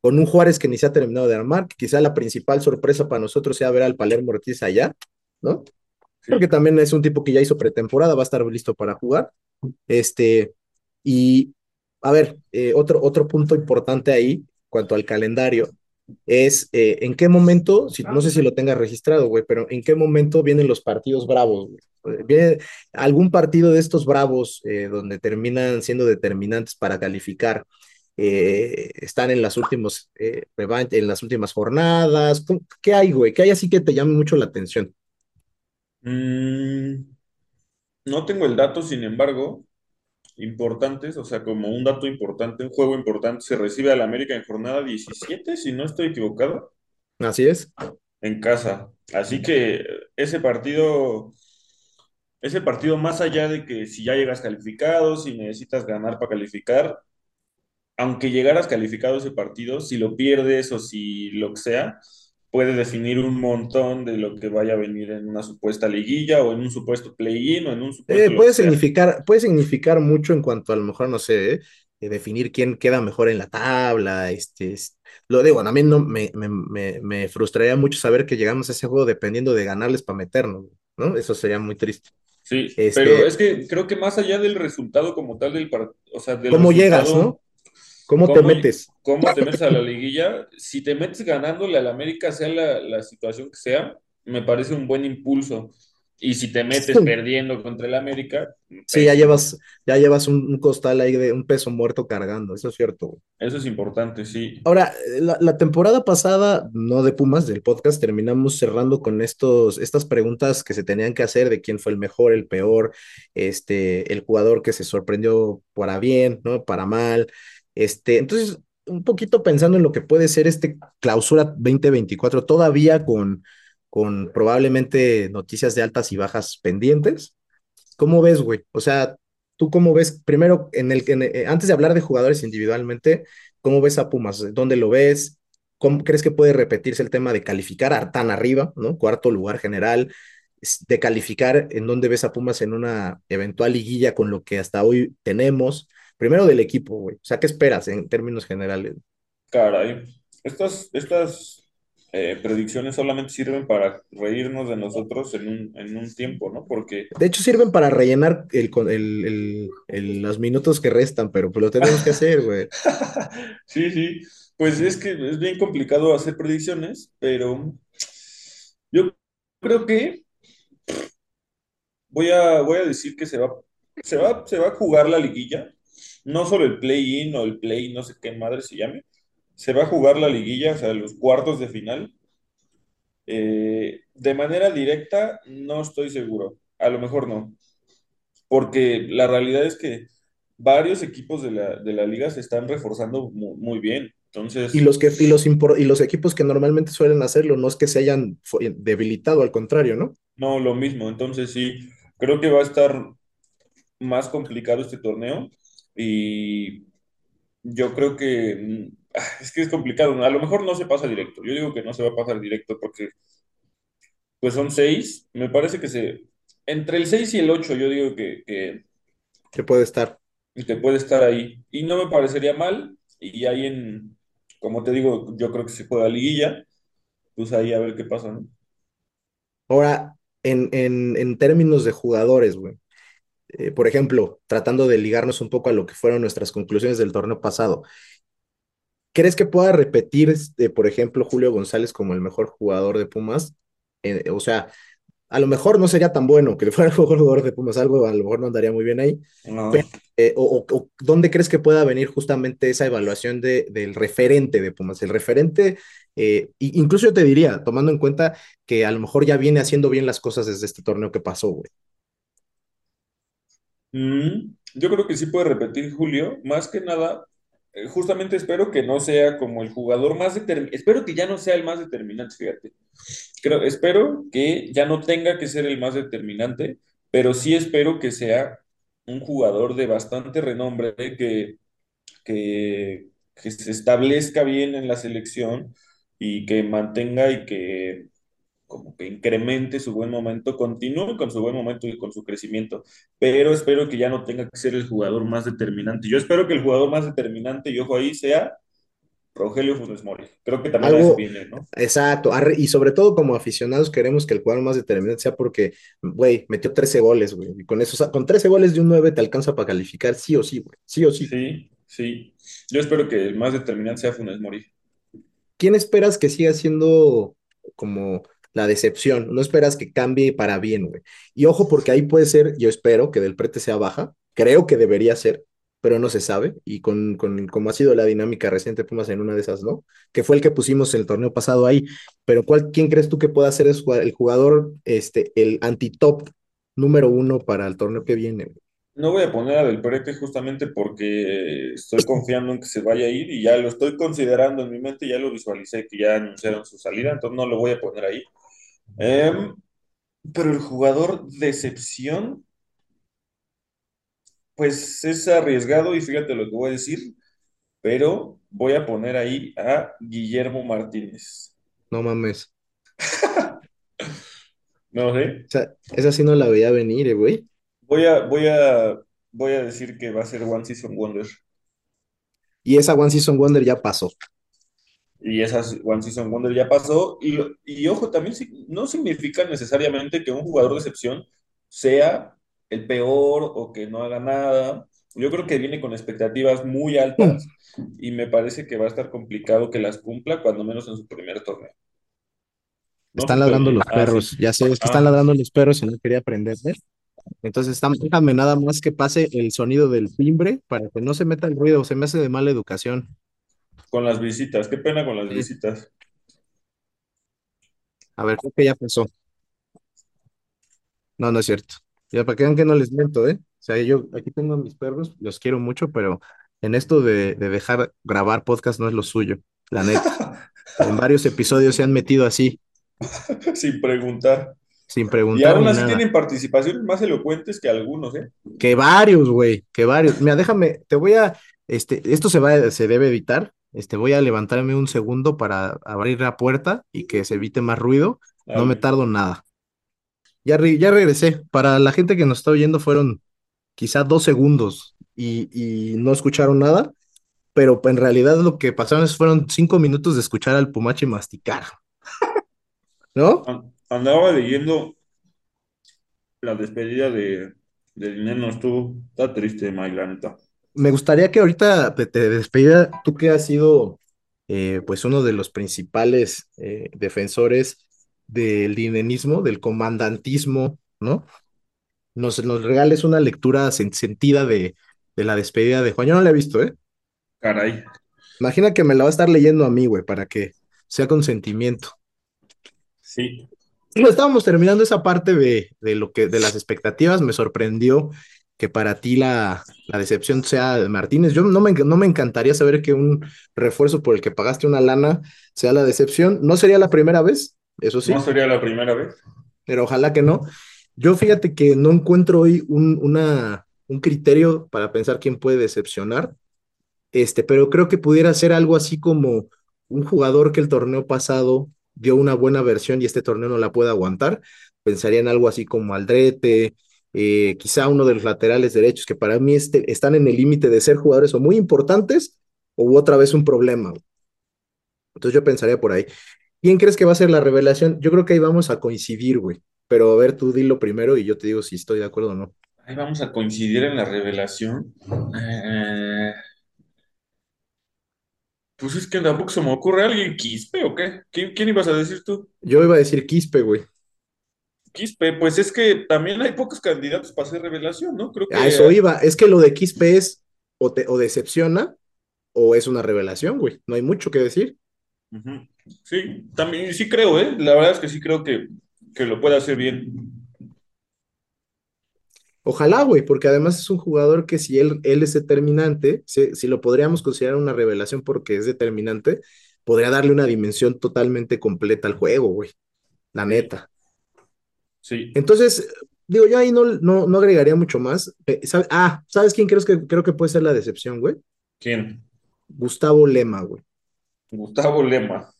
con un Juárez que ni se ha terminado de armar, que quizá la principal sorpresa para nosotros sea ver al Palermo Ortiz allá, ¿no? Porque Sí. también es un tipo que ya hizo pretemporada, va a estar listo para jugar. Este, y a ver, eh, otro, otro punto importante ahí, cuanto al calendario, es eh, en qué momento, si, no sé si lo tengas registrado, güey, pero en qué momento vienen los partidos bravos, güey. Eh, ¿Viene algún partido de estos bravos eh, donde terminan siendo determinantes para calificar? Eh, están en las últimos eh, en las últimas jornadas. ¿Cómo- ¿Qué hay, güey? ¿Qué hay así que te llame mucho la atención? Mm, no tengo el dato, sin embargo, importantes, o sea, como un dato importante, un juego importante, se recibe al América en jornada 17, si no estoy equivocado, Así es. en casa. Así que ese partido, ese partido más allá de que si ya llegas calificado, si necesitas ganar para calificar, aunque llegaras calificado ese partido, si lo pierdes o si lo que sea, puede definir un montón de lo que vaya a venir en una supuesta liguilla o en un supuesto play-in o en un Eh, supuesto que puede significar, puede significar mucho en cuanto a lo mejor, no sé, eh, eh, definir quién queda mejor en la tabla. Este, es- lo digo, a mí no me, me, me, me frustraría mucho saber que llegamos a ese juego dependiendo de ganarles para meternos, ¿no? Eso sería muy triste. Sí, pero Este, es que creo que más allá del resultado como tal del par- o sea, del ¿cómo llegas, no? ¿Cómo te metes? cómo te metes a la liguilla, si te metes ganándole al América, sea la, la situación que sea, me parece un buen impulso. Y si te metes perdiendo contra el América, Sí, ya llevas, ya llevas un, un costal ahí de un peso muerto cargando, eso es cierto. Eso es importante, sí. Ahora, la, la temporada pasada, no de Pumas, del podcast, terminamos cerrando con estos, estas preguntas que se tenían que hacer de quién fue el mejor, el peor, este, el jugador que se sorprendió para bien, ¿no? Para mal. Este, entonces, un poquito pensando en lo que puede ser este clausura 2024, todavía con, con probablemente noticias de altas y bajas pendientes. ¿Cómo ves, güey? O sea, ¿tú cómo ves? Primero, en el, eh, antes de hablar de jugadores individualmente, ¿cómo ves a Pumas? ¿Dónde lo ves? ¿Cómo crees que puede repetirse el tema de calificar a tan arriba, ¿no? Cuarto lugar general, de calificar en dónde ves a Pumas en una eventual liguilla con lo que hasta hoy tenemos? Primero del equipo, güey. O sea, ¿qué esperas en términos generales? Caray. Estas, estas eh, predicciones solamente sirven para reírnos de nosotros en un, en un tiempo, ¿no? Porque De hecho, sirven para rellenar el, el- el- los minutos que restan, pero pues lo tenemos que hacer, güey. Sí, sí, pues es que es bien complicado hacer predicciones, pero yo creo que voy a, voy a decir que se va, se va, se va a jugar la liguilla, no solo el play-in o el play, no sé qué madre se llame, se va a jugar la liguilla, o sea, los cuartos de final. Eh, de manera directa, no estoy seguro, a lo mejor no, porque la realidad es que varios equipos de la, de la liga se están reforzando mu- muy bien. Entonces, Y los, que, y, los impor- y los equipos que normalmente suelen hacerlo no es que se hayan debilitado, al contrario, ¿no? no, lo mismo. Entonces sí, creo que va a estar más complicado este torneo y yo creo que mm, ah, es que es complicado. A lo mejor no se pasa directo. Yo digo que no se va a pasar directo porque pues son seis. Me parece que se... Entre el 6 y el 8 yo digo que, que, Que puede estar. que puede estar ahí. Y no me parecería mal. Y ahí en, como te digo, yo creo que se juega liguilla. Pues ahí a ver qué pasa, ¿no? Ahora, en, en, en términos de jugadores, güey, eh, por ejemplo, tratando de ligarnos un poco a lo que fueron nuestras conclusiones del torneo pasado, ¿crees que pueda repetir, este, por ejemplo, Julio González como el mejor jugador de Pumas? Eh, o sea, a lo mejor no sería tan bueno que fuera el mejor jugador de Pumas, algo a lo mejor no andaría muy bien ahí, No. pero, eh, o, o- ¿dónde crees que pueda venir justamente esa evaluación de, del referente de Pumas? El referente, eh, incluso yo te diría, tomando en cuenta que a lo mejor ya viene haciendo bien las cosas desde este torneo que pasó, güey. Mm, yo creo que sí puede repetir Julio, más que nada, eh, justamente espero que no sea como el jugador más determinante, espero que ya no sea el más determinante, fíjate. Creo, espero que ya no tenga que ser el más determinante, pero sí espero que sea un jugador de bastante renombre, que, que, que se establezca bien en la selección y que mantenga y que como que incremente su buen momento, continúe con su buen momento y con su crecimiento, pero espero que ya no tenga que ser el jugador más determinante. Yo espero que el jugador más determinante, y ojo ahí, sea Rogelio Funes Mori. Creo que también a eso Algo, viene, ¿no? exacto, y sobre todo como aficionados queremos que el jugador más determinante sea porque, güey, metió 13 goles, güey, y con eso, o sea, con 13 goles de un 9 te alcanza para calificar sí o sí, güey, sí o sí. Sí, sí. Yo espero que el más determinante sea Funes Mori. ¿Quién esperas que siga siendo como la decepción? No esperas que cambie para bien, güey. Y ojo, porque ahí puede ser, yo espero que Del Prete sea baja, creo que debería ser, pero no se sabe. Y con, con como ha sido la dinámica reciente Pumas en una de esas, ¿no? Que fue el que pusimos el torneo pasado ahí. Pero ¿cuál, quién crees tú que pueda ser el jugad- el jugador, este, el anti-top número uno para el torneo que viene? No voy a poner a Del Prete justamente porque estoy confiando en que se vaya a ir y ya lo estoy considerando en mi mente, ya lo visualicé que ya anunciaron su salida, entonces no lo voy a poner ahí. Em, pero el jugador decepción, pues es arriesgado y fíjate lo que voy a decir, pero voy a poner ahí a Guillermo Martínez. No mames. No sé, O sea, esa sí no la veía venir, eh, güey. voy a, voy a, voy a decir que va a ser One Season Wonder. Y esa One Season Wonder ya pasó. Y esa One Season Wonder ya pasó. Y, y ojo, también no significa necesariamente que un jugador de excepción sea el peor o que no haga nada. Yo creo que viene con expectativas muy altas y me parece que va a estar complicado que las cumpla, cuando menos en su primer torneo. No Están ladrando los Ah, perros, sí. ya sé, es que Ah. están ladrando los perros y no quería prenderme. Entonces, están- déjame nada más que pase el sonido del timbre para que no se meta el ruido, se me hace de mala educación. Con las visitas, qué pena con las Sí. visitas. A ver, creo que ya pasó. No, no es cierto. Ya para que vean que no les miento, ¿eh? O sea, yo aquí tengo a mis perros, los quiero mucho, pero en esto de, de dejar grabar podcast no es lo suyo, la neta. En varios episodios se han metido así, Sin preguntar. sin Y preguntar aún ni así nada. tienen participaciones más elocuentes que algunos, ¿eh? Que varios, güey, que varios. Mira, déjame, te voy a, este, esto se va, se debe evitar. Este, voy a levantarme un segundo para abrir la puerta y que se evite más ruido. No me tardo nada. Ya, re- ya regresé. Para la gente que nos está oyendo fueron quizá dos segundos y, y no escucharon nada, pero en realidad lo que pasaron es- fueron cinco minutos de escuchar al Pumachi masticar. ¿No? An- Andaba leyendo la despedida de, del Neno, estuvo, está triste, Mike, la neta. Me gustaría que ahorita de, de despedida, tú que has sido eh, pues uno de los principales eh, defensores del dinenismo, del comandantismo, ¿no? Nos, nos regales una lectura sen- sentida de, de la despedida de Juan. Yo no la he visto, ¿eh? Caray. Imagina que me la va a estar leyendo a mí, güey, para que sea con sentimiento. Sí. Bueno, estábamos terminando esa parte de, de lo que, de las expectativas, me sorprendió que para ti la, la decepción sea de Martínez. Yo no me, no me encantaría saber que un refuerzo por el que pagaste una lana sea la decepción. No sería la primera vez, eso sí. No sería la primera vez. Pero ojalá que no. Yo fíjate que no encuentro hoy un, una, un criterio para pensar quién puede decepcionar, este, pero creo que pudiera ser algo así como un jugador que el torneo pasado dio una buena versión y este torneo no la puede aguantar. Pensaría en algo así como Aldrete, eh, quizá uno de los laterales derechos que para mí este, están en el límite de ser jugadores o muy importantes o otra vez un problema. Entonces yo pensaría por ahí. ¿Quién crees que va a ser la revelación? Yo creo que ahí vamos a coincidir, güey. Pero a ver, tú dilo primero y yo te digo si estoy de acuerdo o no. Ahí vamos a coincidir en la revelación. Eh, pues es que tampoco se me ocurre alguien Quispe o qué. ¿Quién, quién ibas a decir tú? Yo iba a decir Quispe, güey. Quispe, pues es que también hay pocos candidatos para hacer revelación, ¿no? Creo que A eso iba. Es que lo de Quispe es o, te, o decepciona o es una revelación, güey. No hay mucho que decir. Sí, también sí creo, ¿eh? La verdad es que sí creo que, que lo puede hacer bien. Ojalá, güey, porque además es un jugador que si él, él es determinante, si, si lo podríamos considerar una revelación porque es determinante, podría darle una dimensión totalmente completa al juego, güey. La neta. Sí. Entonces, digo, yo ahí no, no, no agregaría mucho más. Eh, ¿sabe- Ah, ¿sabes quién creo que, creo que puede ser la decepción, güey? ¿Quién? Gustavo Lema, güey. Gustavo Lema.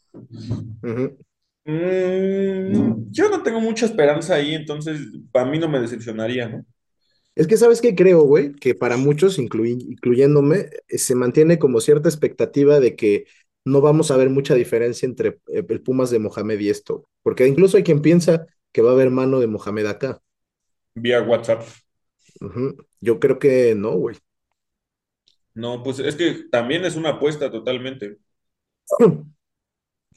Mm, yo no tengo mucha esperanza ahí, entonces para mí no me decepcionaría, ¿no? Es que, ¿sabes qué creo, güey? Que para muchos, incluyéndome, eh, se mantiene como cierta expectativa de que no vamos a ver mucha diferencia entre eh, el Pumas de Mohamed y esto. Porque incluso hay quien piensa que va a haber mano de Mohamed acá. Vía WhatsApp. Yo creo que no, güey. No, pues es que también es una apuesta totalmente.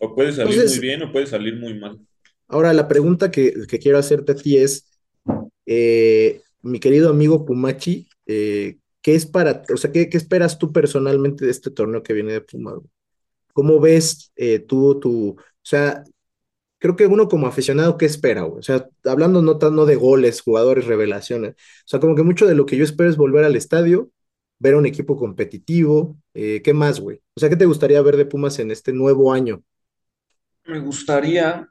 O puede salir muy bien o puede salir muy mal. ahora la pregunta que, que quiero hacerte a ti es, eh, mi querido amigo Pumachi, eh, ¿qué es para, o sea, qué, qué esperas tú personalmente de este torneo que viene de güey? ¿Cómo ves eh, tú, tu, o sea, creo que uno como aficionado, ¿qué espera, güey? O sea, hablando no tanto de goles, jugadores, revelaciones, o sea, como que mucho de lo que yo espero es volver al estadio, ver a un equipo competitivo, eh, ¿qué más, güey? O sea, ¿qué te gustaría ver de Pumas en este nuevo año? Me gustaría,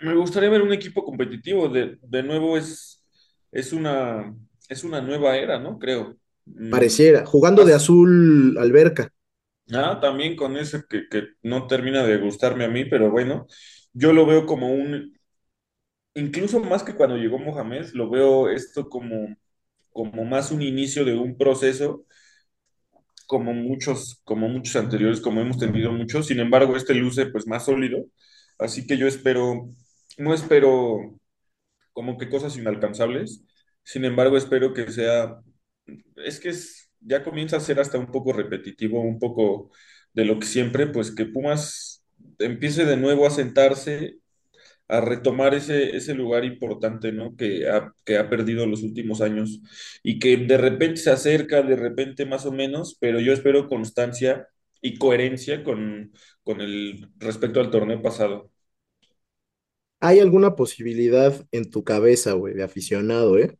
me gustaría ver un equipo competitivo. De, de nuevo es, es una, es una nueva era, ¿no? Creo. Mm, Pareciera, jugando de azul alberca, ah, también con ese que, que no termina de gustarme a mí, pero bueno, yo lo veo como un, incluso más que cuando llegó Mohamed, lo veo esto como, como más un inicio de un proceso como muchos, como muchos anteriores, como hemos tenido muchos. Sin embargo, este luce pues más sólido. Así que yo espero, no espero como que cosas inalcanzables. Sin embargo, espero que sea, es que ya comienza a ser hasta un poco repetitivo, un poco de lo que siempre, pues que Pumas empiece de nuevo a sentarse a retomar ese, ese lugar importante, ¿no? Que ha, que ha perdido los últimos años y que de repente se acerca, de repente más o menos, pero yo espero constancia y coherencia con, con el respecto al torneo pasado. ¿Hay alguna posibilidad en tu cabeza, güey, de aficionado, eh,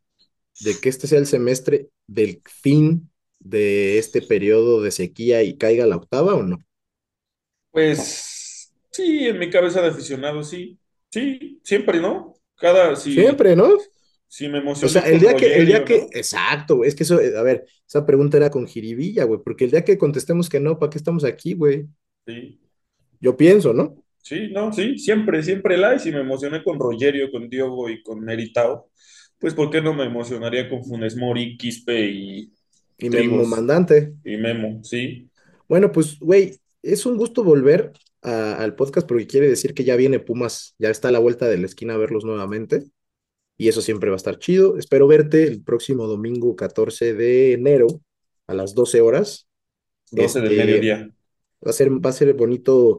de que este sea el semestre del fin de este periodo de sequía y caiga la octava o no? Pues sí, en mi cabeza de aficionado, sí, sí, siempre, ¿no? Cada, si, Siempre, ¿no? si me O sea, el día que, el día que, exacto, güey, es que eso, a ver, esa pregunta era con jiribilla, güey, porque el día que contestemos que no, ¿para qué estamos aquí, güey? Sí, Yo pienso, ¿no? sí, no, sí, siempre, siempre la, y si me emocioné con Rogerio, con Diogo y con Meritao, pues ¿por qué no me emocionaría con Funes Mori, Quispe y Y Memo Mandante. y Memo? Sí, Bueno, pues, güey, es un gusto volver a- al podcast porque quiere decir que ya viene Pumas, ya está a la vuelta de la esquina a verlos nuevamente. y eso siempre va a estar chido. Espero verte el próximo domingo 14 de enero a las 12 horas. 12 del Este, mediodía. va a ser, va a ser bonito,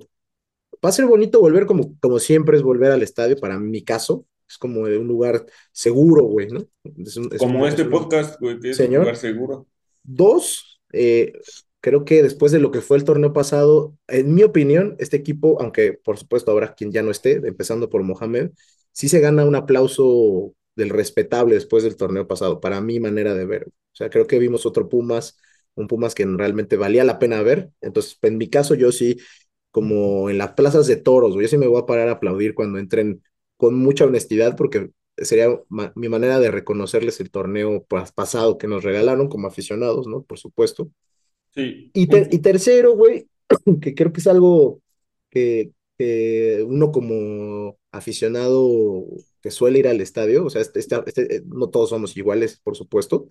va a ser bonito volver como, como siempre es volver al estadio, para mi caso, es como de un lugar seguro, güey, ¿no? Es un, es un, Como es este un- podcast, güey, que es un lugar señor. seguro. Dos, eh, creo que después de lo que fue el torneo pasado, en mi opinión, este equipo, aunque por supuesto habrá quien ya no esté, empezando por Mohamed, sí se gana un aplauso del respetable después del torneo pasado, para mi manera de ver. O sea, creo que vimos otro Pumas, un Pumas que realmente valía la pena ver. Entonces, en mi caso, yo sí, como en las plazas de toros, yo sí me voy a parar a aplaudir cuando entren con mucha honestidad, porque sería mi manera de reconocerles el torneo pasado que nos regalaron como aficionados, ¿no? Por supuesto. Sí. Y, y tercero, güey, que creo que es algo que, uno como aficionado que suele ir al estadio, o sea, este, este, este, no todos somos iguales, por supuesto,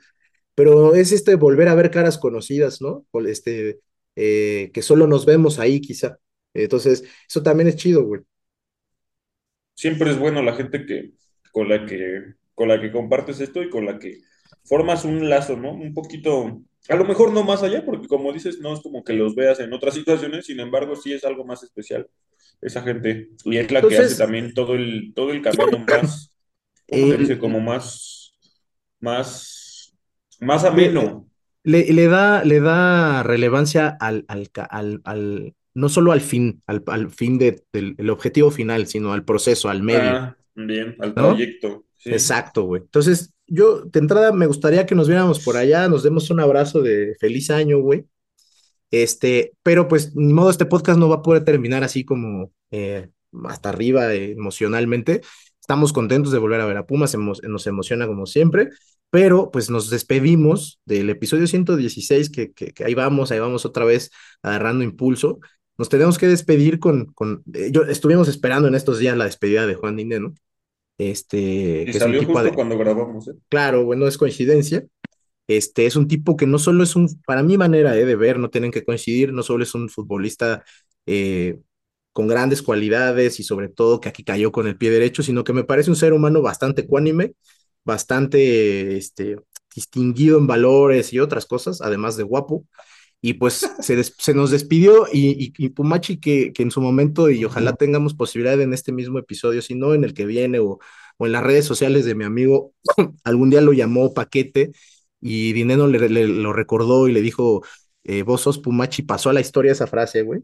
pero es este volver a ver caras conocidas, ¿no? Este, eh, que solo nos vemos ahí quizá. Entonces, eso también es chido, güey. Siempre es bueno la gente que con la que con la que compartes esto y con la que formas un lazo, ¿no? Un poquito a lo mejor no más allá, porque como dices, no es como que los veas en otras situaciones, sin embargo, sí es algo más especial esa gente. Y es la que hace también todo el, todo el camino más, dice? Como más, más, más ameno. Le, le, da, le da relevancia al, al, al, al no solo al fin, al, al fin de, del objetivo final, sino al proceso, al medio. Ah, bien, al proyecto. Exacto, güey. Entonces, yo de entrada me gustaría que nos viéramos por allá, nos demos un abrazo de feliz año, güey. Este, pero pues ni modo, este podcast no va a poder terminar así como eh, hasta arriba emocionalmente. Estamos contentos de volver a ver a Pumas, nos emociona como siempre, pero pues nos despedimos del episodio 116, que, que, ahí vamos, ahí vamos otra vez agarrando impulso. Nos tenemos que despedir con, eh, yo estuvimos esperando en estos días la despedida de Juan Dine, ¿no? Este, y salió justo cuando grabamos, ¿eh? Claro, bueno, es coincidencia. Este es un tipo que no solo es un, para mi manera eh, de ver, no tienen que coincidir, no solo es un futbolista eh, con grandes cualidades y sobre todo que aquí cayó con el pie derecho, sino que me parece un ser humano bastante ecuánime, bastante este, distinguido en valores y otras cosas, además de guapo. Y pues se, se nos despidió y, y, Pumachi que, que, en su momento, y ojalá tengamos posibilidad en este mismo episodio, si no en el que viene o, o en las redes sociales de mi amigo, algún día lo llamó Paquete y Dineno le, lo recordó y le dijo, eh, vos sos Pumachi, pasó a la historia esa frase, güey.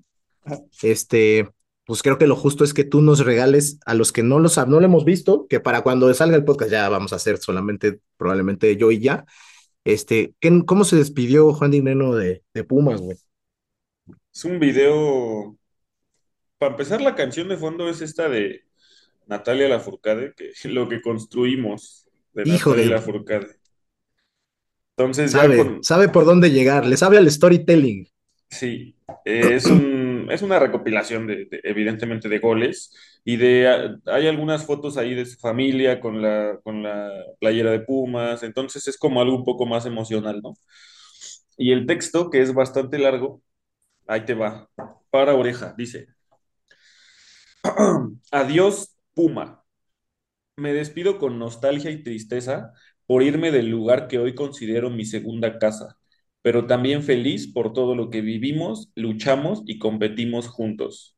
Este, pues creo que lo justo es que tú nos regales a los que no, los, no lo hemos visto, que para cuando salga el podcast ya vamos a hacer solamente probablemente yo y ya, este, ¿cómo se despidió Juan Dineno de, de Pumas, güey? Es un video. Para empezar, la canción de fondo es esta de Natalia Lafourcade, que es lo que construimos de Hijo Natalia de... Lafourcade. Entonces, sabe, sabe por dónde llegar, le sabe al storytelling. Sí, es, un, es una recopilación de, evidentemente de goles y de hay algunas fotos ahí de su familia con la, con la playera de Pumas, entonces es como algo un poco más emocional, ¿no? Y el texto, que es bastante largo, ahí te va, para oreja, dice, adiós Puma, me despido con nostalgia y tristeza por irme del lugar que hoy considero mi segunda casa pero también feliz por todo lo que vivimos, luchamos y competimos juntos.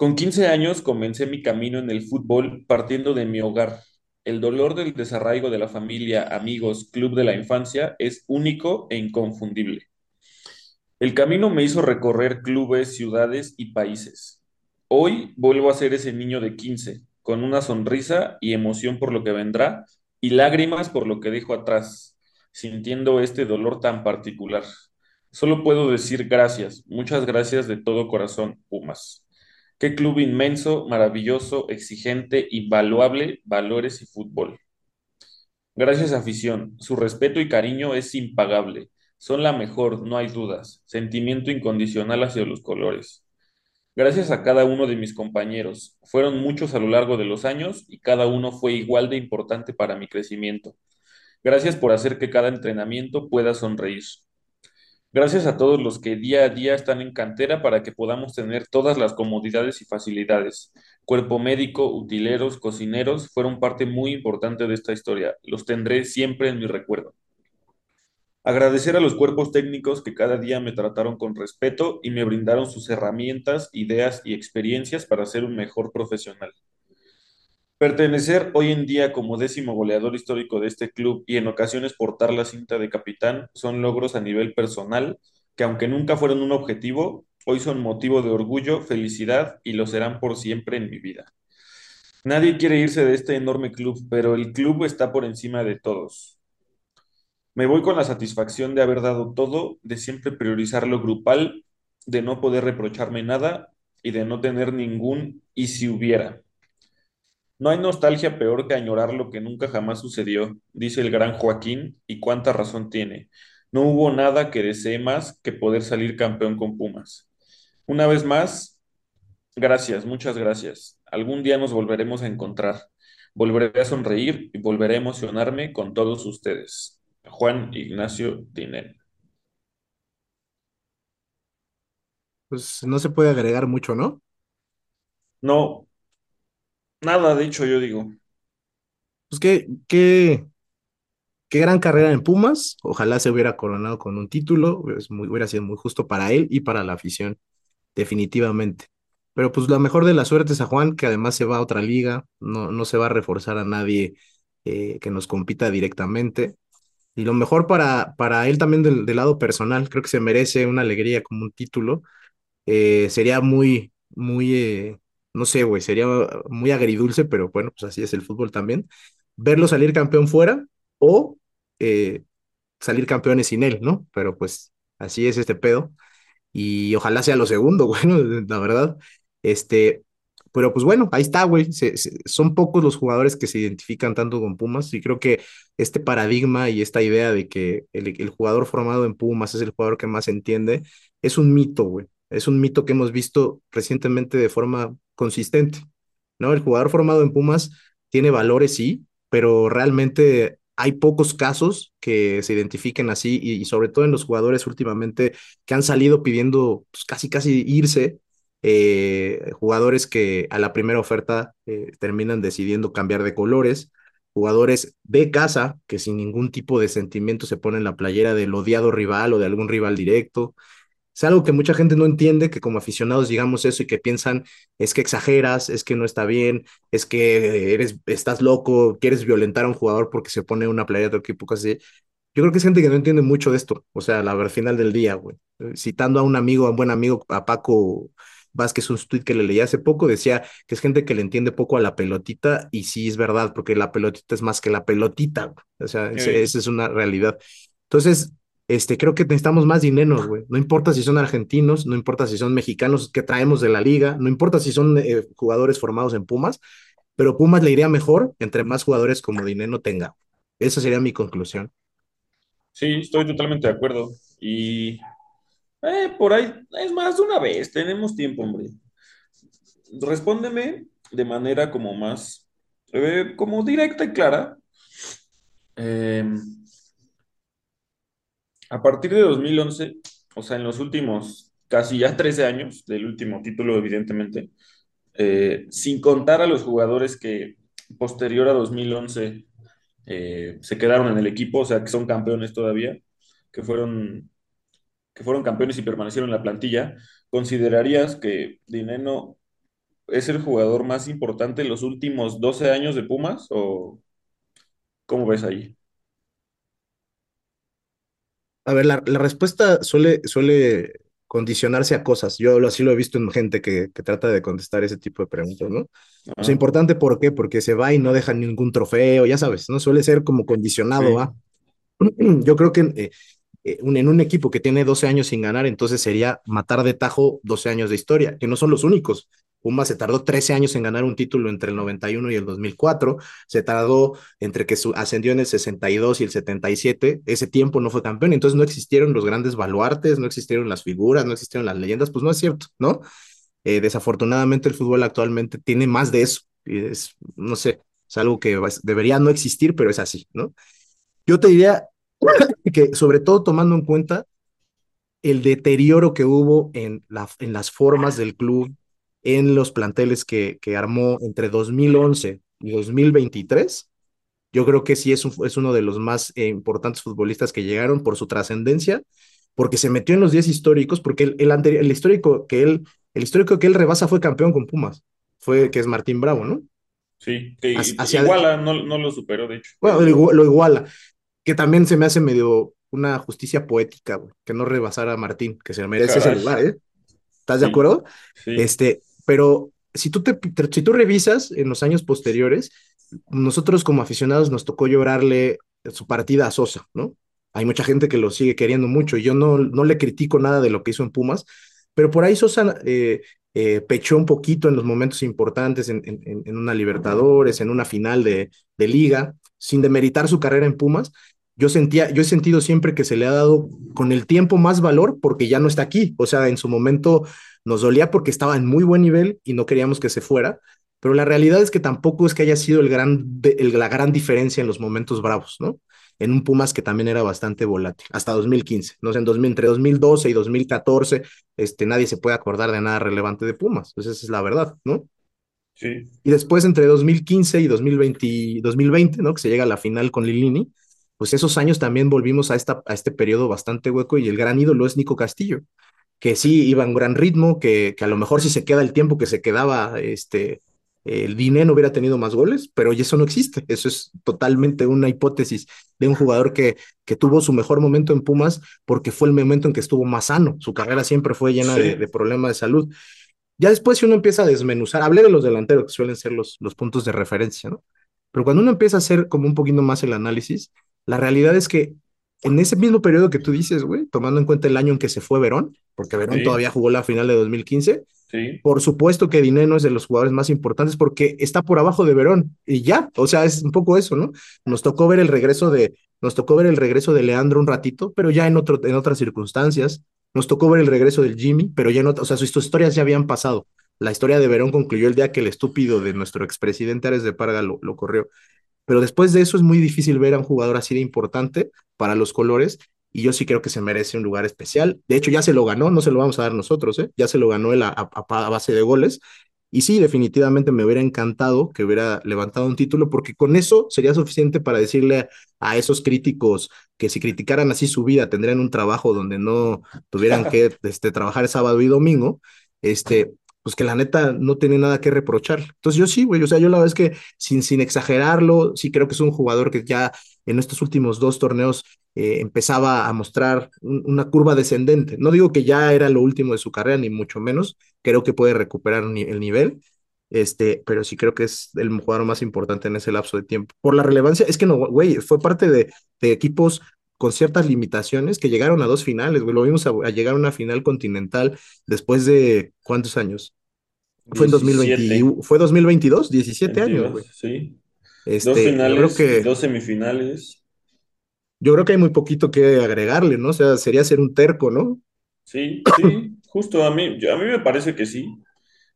Con 15 años comencé mi camino en el fútbol partiendo de mi hogar. El dolor del desarraigo de la familia, amigos, club de la infancia es único e inconfundible. El camino me hizo recorrer clubes, ciudades y países. Hoy vuelvo a ser ese niño de 15, con una sonrisa y emoción por lo que vendrá y lágrimas por lo que dejo atrás sintiendo este dolor tan particular. Solo puedo decir gracias, muchas gracias de todo corazón, Pumas. Qué club inmenso, maravilloso, exigente, invaluable, valores y fútbol. Gracias afición, su respeto y cariño es impagable. Son la mejor, no hay dudas. Sentimiento incondicional hacia los colores. Gracias a cada uno de mis compañeros. Fueron muchos a lo largo de los años y cada uno fue igual de importante para mi crecimiento. Gracias por hacer que cada entrenamiento pueda sonreír. Gracias a todos los que día a día están en cantera para que podamos tener todas las comodidades y facilidades. Cuerpo médico, utileros, cocineros fueron parte muy importante de esta historia. Los tendré siempre en mi recuerdo. Agradecer a los cuerpos técnicos que cada día me trataron con respeto y me brindaron sus herramientas, ideas y experiencias para ser un mejor profesional. Pertenecer hoy en día como décimo goleador histórico de este club y en ocasiones portar la cinta de capitán son logros a nivel personal que aunque nunca fueron un objetivo, hoy son motivo de orgullo, felicidad y lo serán por siempre en mi vida. Nadie quiere irse de este enorme club, pero el club está por encima de todos. Me voy con la satisfacción de haber dado todo, de siempre priorizar lo grupal, de no poder reprocharme nada y de no tener ningún y si hubiera. No hay nostalgia peor que añorar lo que nunca jamás sucedió, dice el gran Joaquín, y cuánta razón tiene. No hubo nada que desee más que poder salir campeón con Pumas. Una vez más, gracias, muchas gracias. Algún día nos volveremos a encontrar. Volveré a sonreír y volveré a emocionarme con todos ustedes. Juan Ignacio Dinel. Pues no se puede agregar mucho, ¿no? No, nada de hecho, yo digo. Pues qué, qué, qué gran carrera en Pumas. Ojalá se hubiera coronado con un título. Es muy, hubiera sido muy justo para él y para la afición, definitivamente. Pero pues la mejor de las suertes a Juan, que además se va a otra liga, no, no se va a reforzar a nadie eh, que nos compita directamente. Y lo mejor para, para él también del, lado personal, creo que se merece una alegría como un título. Eh, sería muy, muy, eh, no sé, güey, sería muy agridulce, pero bueno, pues así es el fútbol también. Verlo salir campeón fuera o eh, salir campeones sin él, ¿no? Pero pues así es este pedo y ojalá sea lo segundo, bueno, la verdad. Este, pero pues bueno, ahí está, güey. Son pocos los jugadores que se identifican tanto con Pumas y creo que este paradigma y esta idea de que el, el jugador formado en Pumas es el jugador que más entiende es un mito, güey. Es un mito que hemos visto recientemente de forma consistente, ¿no? El jugador formado en Pumas tiene valores, sí, pero realmente hay pocos casos que se identifiquen así y, sobre todo en los jugadores últimamente que han salido pidiendo pues, casi casi irse, eh, jugadores que a la primera oferta eh, terminan decidiendo cambiar de colores, jugadores de casa que sin ningún tipo de sentimiento se ponen la playera del odiado rival o de algún rival directo. Es algo que mucha gente no entiende, que como aficionados digamos eso y que piensan es que exageras, es que no está bien, es que eres, estás loco, quieres violentar a un jugador porque se pone una playera de otro equipo, así. Yo creo que es gente que no entiende mucho de esto, o sea, la, al final del día, güey. Citando a un amigo, a un buen amigo, a Paco Vázquez, un tweet que le leí hace poco, decía que es gente que le entiende poco a la pelotita, y sí es verdad, porque la pelotita es más que la pelotita, güey. O sea, Eh, esa es una realidad. Entonces, este, creo que necesitamos más dinero, güey. No importa si son argentinos, no importa si son mexicanos que traemos de la liga, no importa si son eh, jugadores formados en Pumas, pero Pumas le iría mejor entre más jugadores como Dinero tenga. Esa sería mi conclusión. sí, estoy totalmente de acuerdo. Y eh, por ahí, es más de una vez, tenemos tiempo, hombre. Respóndeme de manera como más, eh, como directa y clara. Eh, a partir de 2011, o sea, en los últimos casi ya 13 años del último título, evidentemente, eh, sin contar a los jugadores que posterior a 2011 eh, se quedaron en el equipo, o sea, que son campeones todavía, que fueron, que fueron campeones y permanecieron en la plantilla, ¿considerarías que Dineno es el jugador más importante en los últimos 12 años de Pumas o cómo ves ahí? A ver, la, la respuesta suele, suele condicionarse a cosas. Yo lo- así lo he visto en gente que, que trata de contestar ese tipo de preguntas, ¿no? O sea, Ah, importante, ¿por qué? Porque se va y no deja ningún trofeo, ya sabes, ¿no? Suele ser como condicionado sí, a. Yo creo que eh, eh, en un equipo que tiene 12 años sin ganar, entonces sería matar de tajo 12 años de historia, que no son los únicos. Pumas se tardó 13 años en ganar un título entre el 91 y el 2004, se tardó entre que su, ascendió en el 62 y el 77, ese tiempo no fue campeón, entonces no existieron los grandes baluartes, no existieron las figuras, no existieron las leyendas, pues no es cierto, ¿no? Eh, desafortunadamente el fútbol actualmente tiene más de eso, y es, no sé, es algo que debería no existir, pero es así, ¿no? Yo te diría que sobre todo tomando en cuenta el deterioro que hubo en, la, en las formas del club, en los planteles que, que armó entre 2011 y 2023, yo creo que sí es, un, es uno de los más eh, importantes futbolistas que llegaron por su trascendencia, porque se metió en los 10 históricos, porque el, el, anterior, el histórico que él, el histórico que él rebasa fue campeón con Pumas, fue que es Martín Bravo, ¿no? sí, que Hacia, iguala, no, no lo superó, de hecho, bueno, lo iguala, que también se me hace medio una justicia poética, güey, que no rebasara a Martín, que se merece ese caray, lugar, ¿eh? ¿Estás de acuerdo? sí, Este, pero si tú, te, si tú revisas en los años posteriores, nosotros como aficionados nos tocó llorarle su partida a Sosa, ¿no? Hay mucha gente que lo sigue queriendo mucho y yo no, no le critico nada de lo que hizo en Pumas, pero por ahí Sosa eh, eh, pechó un poquito en los momentos importantes, en, en, en una Libertadores, en una final de, de, liga, sin demeritar su carrera en Pumas. Yo, sentía, yo he sentido siempre que se le ha dado con el tiempo más valor porque ya no está aquí. O sea, en su momento nos dolía porque estaba en muy buen nivel y no queríamos que se fuera, pero la realidad es que tampoco es que haya sido el gran, el, la gran diferencia en los momentos bravos, ¿no? En un Pumas que también era bastante volátil, hasta 2015, no sé, en 2000, entre 2012 y 2014, este, nadie se puede acordar de nada relevante de Pumas, pues esa es la verdad, ¿no? Sí. Y después entre 2015 y 2020, 2020, ¿no? Que se llega a la final con Lilini, pues esos años también volvimos a, esta, a este periodo bastante hueco y el gran ídolo es Nico Castillo, que sí iba en gran ritmo, que, que a lo mejor si se queda el tiempo que se quedaba este, el dinero hubiera tenido más goles, pero eso no existe. Eso es totalmente una hipótesis de un jugador que, que tuvo su mejor momento en Pumas porque fue el momento en que estuvo más sano. Su carrera siempre fue llena sí. de, de, problemas de salud. Ya después, si uno empieza a desmenuzar, hablé de los delanteros que suelen ser los, los puntos de referencia, ¿no? Pero cuando uno empieza a hacer como un poquito más el análisis, la realidad es que en ese mismo periodo que tú dices, güey, tomando en cuenta el año en que se fue Verón, porque Verón sí. todavía jugó la final de 2015, Sí. Por supuesto que Dineno es de los jugadores más importantes porque está por abajo de Verón y ya, o sea, es un poco eso, ¿no? Nos tocó ver el regreso de, nos tocó ver el regreso de Leandro un ratito, pero ya en, otro, en otras circunstancias. Nos tocó ver el regreso del Jimmy, pero ya en otras, o sea, sus historias ya habían pasado. La historia de Verón concluyó el día que el estúpido de nuestro expresidente Ares de Parga lo, lo corrió. Pero después de eso es muy difícil ver a un jugador así de importante para los colores y yo sí creo que se merece un lugar especial. De hecho, ya se lo ganó, no se lo vamos a dar nosotros, ¿eh? ya se lo ganó él a, a, a, base de goles. Y sí, definitivamente me hubiera encantado que hubiera levantado un título, porque con eso sería suficiente para decirle a esos críticos que si criticaran así su vida, tendrían un trabajo donde no tuvieran que este, trabajar sábado y domingo, este, pues que la neta no tiene nada que reprochar. Entonces yo sí, güey, o sea, yo la verdad es que sin, sin exagerarlo, sí creo que es un jugador que ya en estos últimos dos torneos eh, empezaba a mostrar un, una curva descendente. No digo que ya era lo último de su carrera, ni mucho menos, creo que puede recuperar el nivel, este, pero sí creo que es el jugador más importante en ese lapso de tiempo. Por la relevancia, es que no, güey, fue parte de, de equipos con ciertas limitaciones que llegaron a dos finales, güey. Lo vimos a, a, llegar a una final continental después de ¿cuántos años? Fue en 2020, fue 2022, 17 22, años, güey. Sí. Este, dos finales, que, dos semifinales. Yo creo que hay muy poquito que agregarle, ¿no? O sea, sería ser un terco, ¿no? Sí, sí, justo a mí, yo, a mí me parece que sí,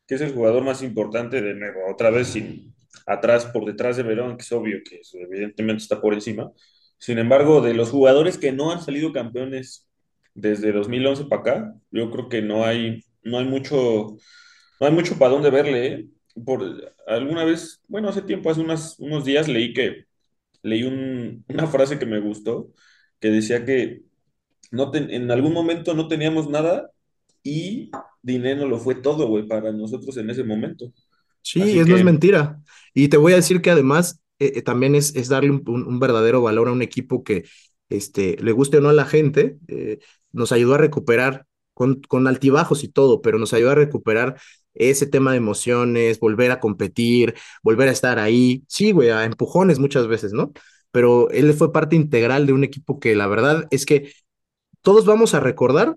que es el jugador más importante de nuevo, otra vez sin atrás, por detrás de Verón, que es obvio que evidentemente está por encima. Sin embargo, de los jugadores que no han salido campeones desde 2011 para acá, yo creo que no hay, no hay mucho, no hay mucho para dónde verle, ¿eh? Por, alguna vez, bueno, hace tiempo, hace unas, unos días leí que, leí un, una frase que me gustó, que decía que no ten, en algún momento no teníamos nada y dinero lo fue todo, güey, para nosotros en ese momento. Sí, Así es, que... no es mentira. Y te voy a decir que además eh, también es, es darle un, verdadero valor a un equipo que este, le guste o no a la gente, eh, nos ayudó a recuperar con, con altibajos y todo, pero nos ayudó a recuperar ese tema de emociones, volver a competir, volver a estar ahí. Sí, güey, a empujones muchas veces, ¿no? Pero él fue parte integral de un equipo que la verdad es que todos vamos a recordar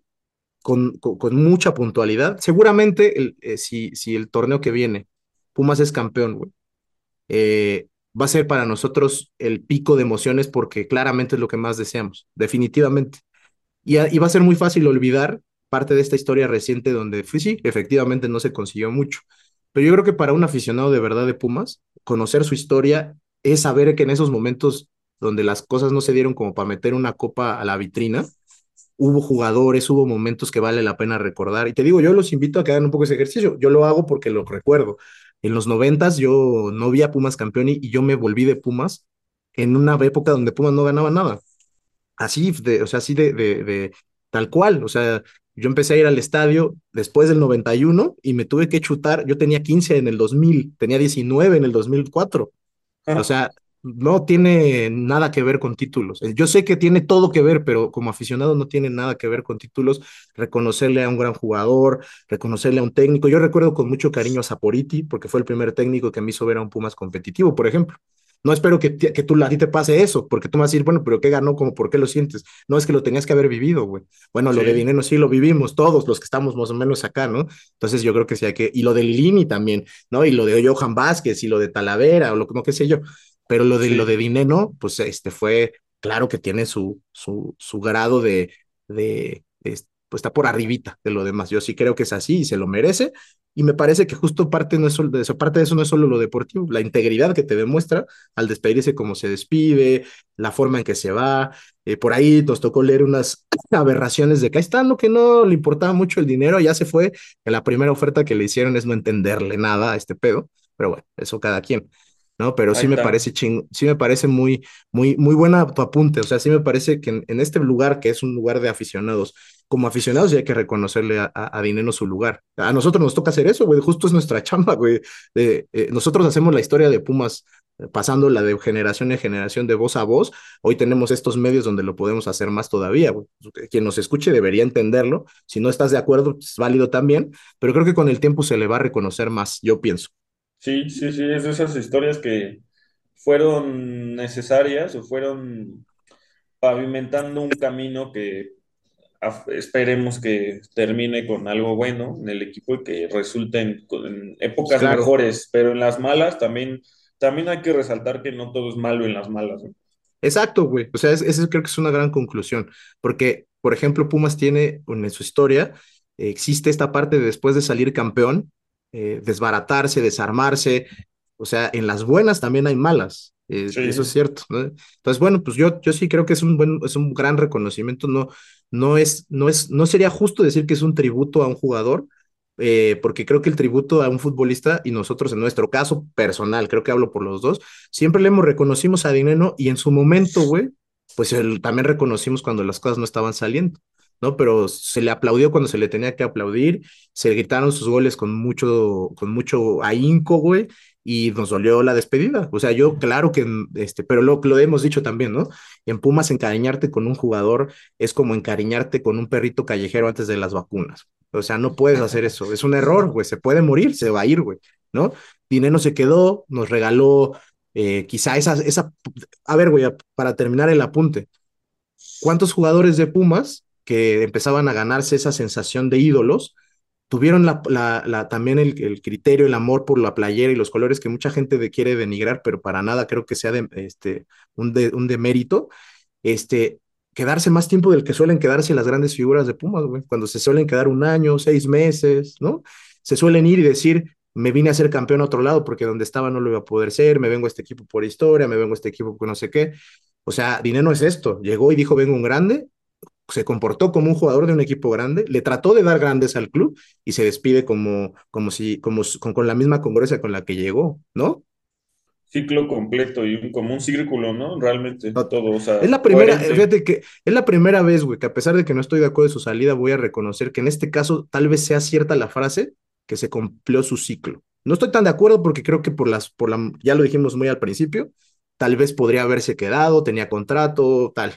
con, con, mucha puntualidad. Seguramente, el, eh, si, si el torneo que viene, Pumas es campeón, güey, eh, va a ser para nosotros el pico de emociones porque claramente es lo que más deseamos, definitivamente. Y, y va a ser muy fácil olvidar parte de esta historia reciente donde, pues sí, efectivamente no se consiguió mucho. Pero yo creo que para un aficionado de verdad de Pumas, conocer su historia es saber que en esos momentos donde las cosas no se dieron como para meter una copa a la vitrina, hubo jugadores, hubo momentos que vale la pena recordar. Y te digo, yo los invito a que hagan un poco ese ejercicio. Yo lo hago porque lo recuerdo. En los noventas yo no vi a Pumas campeón y, y yo me volví de Pumas en una época donde Pumas no ganaba nada. Así, de, o sea, así de, de, de tal cual. O sea, yo empecé a ir al estadio después del 91 y me tuve que chutar. Yo tenía 15 en el 2000, tenía 19 en el 2004. Ah. O sea, no tiene nada que ver con títulos. Yo sé que tiene todo que ver, pero como aficionado no tiene nada que ver con títulos. Reconocerle a un gran jugador, reconocerle a un técnico. Yo recuerdo con mucho cariño a Saporiti, porque fue el primer técnico que me hizo ver a un Pumas competitivo, por ejemplo. No espero que, que tú, a ti te pase eso, porque tú me vas a decir, bueno, pero ¿qué ganó? Como, ¿Por qué lo sientes? No, es que lo tenías que haber vivido, güey. Bueno, lo de dinero sí lo vivimos, todos los que estamos más o menos acá, ¿no? Entonces yo creo que sí hay que, y lo de Lilini también, ¿no? Y lo de Johan Vázquez y lo de Talavera, o lo que no qué sé yo. Pero lo de, lo de dinero, pues este fue, claro que tiene su, su, su grado de, de, de, pues está por arribita de lo demás. Yo sí creo que es así y se lo merece. Y me parece que justo parte, no es solo de eso, parte de eso no es solo lo deportivo, la integridad que te demuestra al despedirse, cómo se despide, la forma en que se va. Eh, por ahí nos tocó leer unas aberraciones de que ahí está lo que no le importaba mucho el dinero, ya se fue, que la primera oferta que le hicieron es no entenderle nada a este pedo, pero bueno, eso cada quien. ¿No? Pero sí me parece ching, sí me parece muy, muy, muy buena tu apunte. O sea, sí me parece que en, en, este lugar, que es un lugar de aficionados, como aficionados ya hay que reconocerle a, a, a Dinero su lugar. A nosotros nos toca hacer eso, güey. Justo es nuestra chamba, güey. Eh, eh, nosotros hacemos la historia de Pumas eh, pasando la de generación en generación de voz a voz. Hoy tenemos estos medios donde lo podemos hacer más todavía. Güey. Quien nos escuche debería entenderlo. Si no estás de acuerdo, es válido también. Pero creo que con el tiempo se le va a reconocer más, yo pienso. Sí, sí, sí, es de esas historias que fueron necesarias o fueron pavimentando un camino que esperemos que termine con algo bueno en el equipo y que resulte en, en épocas claro. mejores, pero en las malas también, también hay que resaltar que no todo es malo en las malas. ¿no? Exacto, güey. O sea, eso es, creo que es una gran conclusión, porque, por ejemplo, Pumas tiene en su historia, existe esta parte de después de salir campeón, eh, desbaratarse, desarmarse. O sea, en las buenas también hay malas. Eh, sí. Eso es cierto. ¿no? Entonces, bueno, pues yo, yo sí creo que es un buen, es un gran reconocimiento. No, no es, no es, no sería justo decir que es un tributo a un jugador, eh, porque creo que el tributo a un futbolista, y nosotros en nuestro caso personal, creo que hablo por los dos, siempre le hemos reconocimos a Dineno y en su momento, güey, pues el, también reconocimos cuando las cosas no estaban saliendo. ¿No? Pero se le aplaudió cuando se le tenía que aplaudir, se gritaron sus goles con mucho, con mucho ahínco, güey, y nos dolió la despedida. O sea, yo, claro que, este, pero lo, lo hemos dicho también, ¿no? En Pumas, encariñarte con un jugador es como encariñarte con un perrito callejero antes de las vacunas. O sea, no puedes hacer eso. Es un error, güey. Se puede morir, se va a ir, güey, ¿no? Dinero se quedó, nos regaló eh, quizá esa, esa. A ver, güey, para terminar el apunte. ¿Cuántos jugadores de Pumas que empezaban a ganarse esa sensación de ídolos, tuvieron la, también el, criterio, el amor por la playera y los colores que mucha gente quiere denigrar, pero para nada creo que sea este, un, de, demérito, este, quedarse más tiempo del que suelen quedarse las grandes figuras de Pumas, cuando se suelen quedar un año, seis meses, ¿no? Se suelen ir y decir, me vine a ser campeón a otro lado porque donde estaba no lo iba a poder ser, me vengo a este equipo por historia, me vengo a este equipo por no sé qué. O sea, Dinero es esto, llegó y dijo, vengo un grande, se comportó como un jugador de un equipo grande, le trató de dar grandes al club y se despide como, como si, como con, con la misma congruencia con la que llegó, ¿no? Ciclo completo y un, como un círculo, ¿no? Realmente no, todo, o sea, Es la primera, coherente. fíjate que es la primera vez, güey, que a pesar de que no estoy de acuerdo de su salida, voy a reconocer que en este caso tal vez sea cierta la frase que se cumplió su ciclo. No estoy tan de acuerdo porque creo que por las, por la, ya lo dijimos muy al principio, tal vez podría haberse quedado, tenía contrato, tal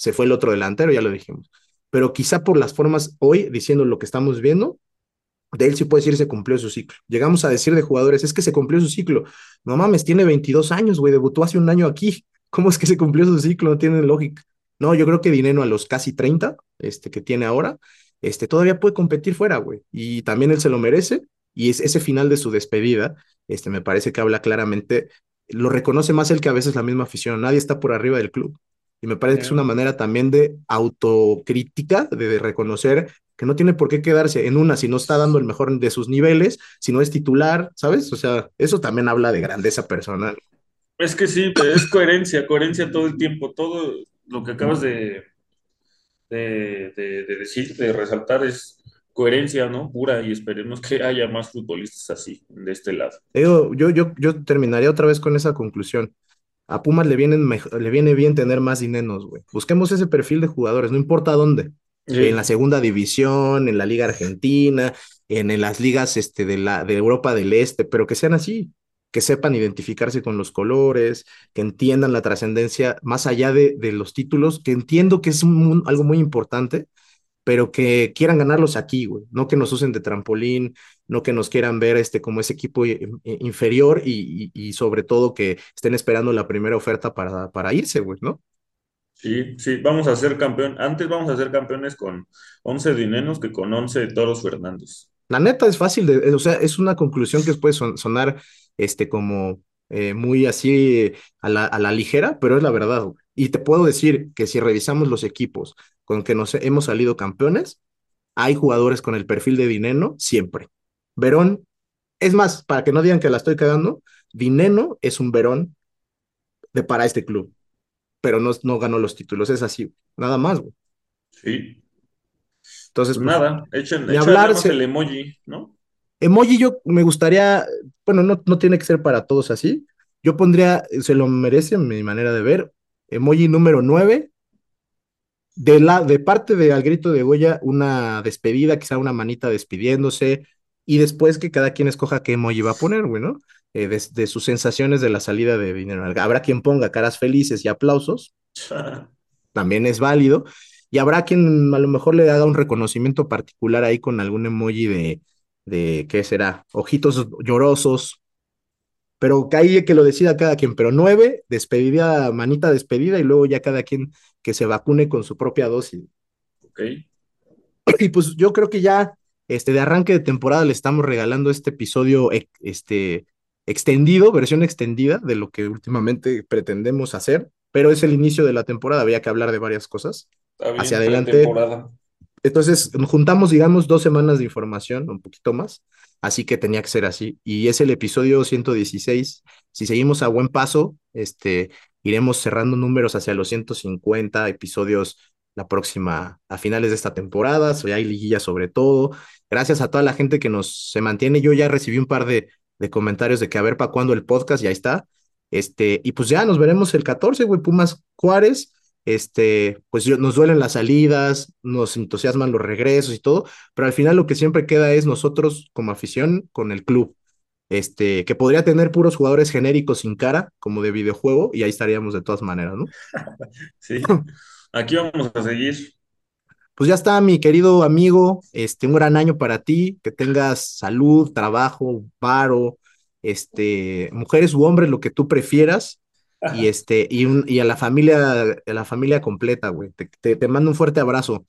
se fue el otro delantero, ya lo dijimos. Pero quizá por las formas hoy, diciendo lo que estamos viendo, de él sí puede decir se cumplió su ciclo. Llegamos a decir de jugadores, es que se cumplió su ciclo. No mames, tiene 22 años, güey, debutó hace un año aquí. ¿Cómo es que se cumplió su ciclo? No tiene lógica. No, yo creo que Dinero a los casi 30, este, que tiene ahora, este, todavía puede competir fuera, güey. Y también él se lo merece. Y es ese final de su despedida, este, me parece que habla claramente, lo reconoce más él que a veces la misma afición. Nadie está por arriba del club. Y me parece que es una manera también de autocrítica, de, de, reconocer que no tiene por qué quedarse en una si no está dando el mejor de sus niveles, si no es titular, ¿sabes? O sea, eso también habla de grandeza personal. Es que sí, es coherencia, coherencia todo el tiempo. Todo lo que acabas de, de, de, de decir, de resaltar, es coherencia, ¿no? Pura, y esperemos que haya más futbolistas así, de este lado. Yo, yo, yo, yo terminaría otra vez con esa conclusión a Pumas le, vienen le viene bien tener más dineros, güey. Busquemos ese perfil de jugadores, no importa dónde. Sí. En la segunda división, en la Liga Argentina, en, en las ligas este, de, la, de Europa del Este, pero que sean así. que sepan identificarse con los colores, que entiendan la trascendencia más allá de, de, los títulos, que entiendo que es un, algo muy importante, pero que quieran ganarlos aquí, güey, no que nos usen de trampolín, no que nos quieran ver este como ese equipo inferior y, y, y sobre todo que estén esperando la primera oferta para, para irse, güey, ¿no? Sí, sí, vamos a ser campeón. Antes vamos a ser campeones con 11 dineros que con 11 Toros Fernández. La neta es fácil, de, o sea, es una conclusión que puede sonar este, como eh, muy así a la, a la, ligera, pero es la verdad. Y te puedo decir que si revisamos los equipos con que nos hemos salido campeones, hay jugadores con el perfil de Dineno siempre. Verón, es más, para que no digan que la estoy cagando, Dineno es un Verón de para este club, pero no, no ganó los títulos, es así, nada más. Güey. Sí. Entonces, pues, nada, echen, ni hablar, el emoji, ¿no? Emoji yo me gustaría, bueno, no, no tiene que ser para todos así. Yo pondría, se lo merece mi manera de ver, emoji número 9. De, la, de parte de Al Grito de Goya, una despedida, quizá una manita despidiéndose, y después que cada quien escoja qué emoji va a poner, güey, ¿no? Eh, de, de, sus sensaciones de la salida de dinero. Habrá quien ponga caras felices y aplausos, también es válido, y habrá quien a lo mejor le haga un reconocimiento particular ahí con algún emoji de, de ¿qué será? Ojitos llorosos, pero que ahí que lo decida cada quien, pero nueve, despedida, manita despedida, y luego ya cada quien que se vacune con su propia dosis. Ok. Y pues yo creo que ya, este, de arranque de temporada le estamos regalando este episodio, este, extendido, versión extendida de lo que últimamente pretendemos hacer, pero es el inicio de la temporada, había que hablar de varias cosas. Bien, hacia adelante. Entonces, juntamos, digamos, dos semanas de información, un poquito más, así que tenía que ser así. Y es el episodio 116. Si seguimos a buen paso, este, iremos cerrando números hacia los 150 episodios la próxima, a finales de esta temporada, ya hay liguilla sobre todo. Gracias a toda la gente que nos se mantiene. Yo ya recibí un par de, de comentarios de que a ver para cuándo el podcast, ya está. Este, y pues ya nos veremos el 14, güey, Pumas Juárez este, pues nos duelen las salidas, nos entusiasman los regresos y todo, pero al final lo que siempre queda es nosotros como afición con el club, este, que podría tener puros jugadores genéricos sin cara, como de videojuego, y ahí estaríamos de todas maneras, ¿no? Sí, aquí vamos a seguir. Pues ya está, mi querido amigo, este, un gran año para ti, que tengas salud, trabajo, paro, este, mujeres u hombres, lo que tú prefieras, y este, y, un, y a la familia, a la familia completa, güey. Te, te, te, mando un fuerte abrazo.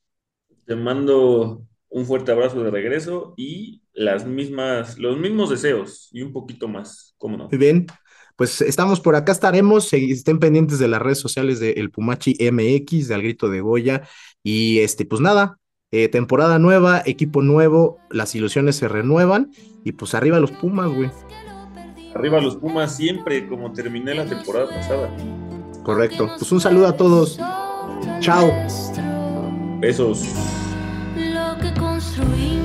Te mando un fuerte abrazo de regreso y las mismas, los mismos deseos y un poquito más, ¿cómo no? Muy bien. Pues estamos por acá, estaremos, estén pendientes de las redes sociales de El Pumachi MX, de Al Grito de Goya, y este, pues nada, eh, temporada nueva, equipo nuevo, las ilusiones se renuevan, y pues arriba los Pumas, güey. Arriba los Pumas siempre, como terminé la temporada pasada. Correcto. Pues un saludo a todos. Chao. Besos. Lo que construimos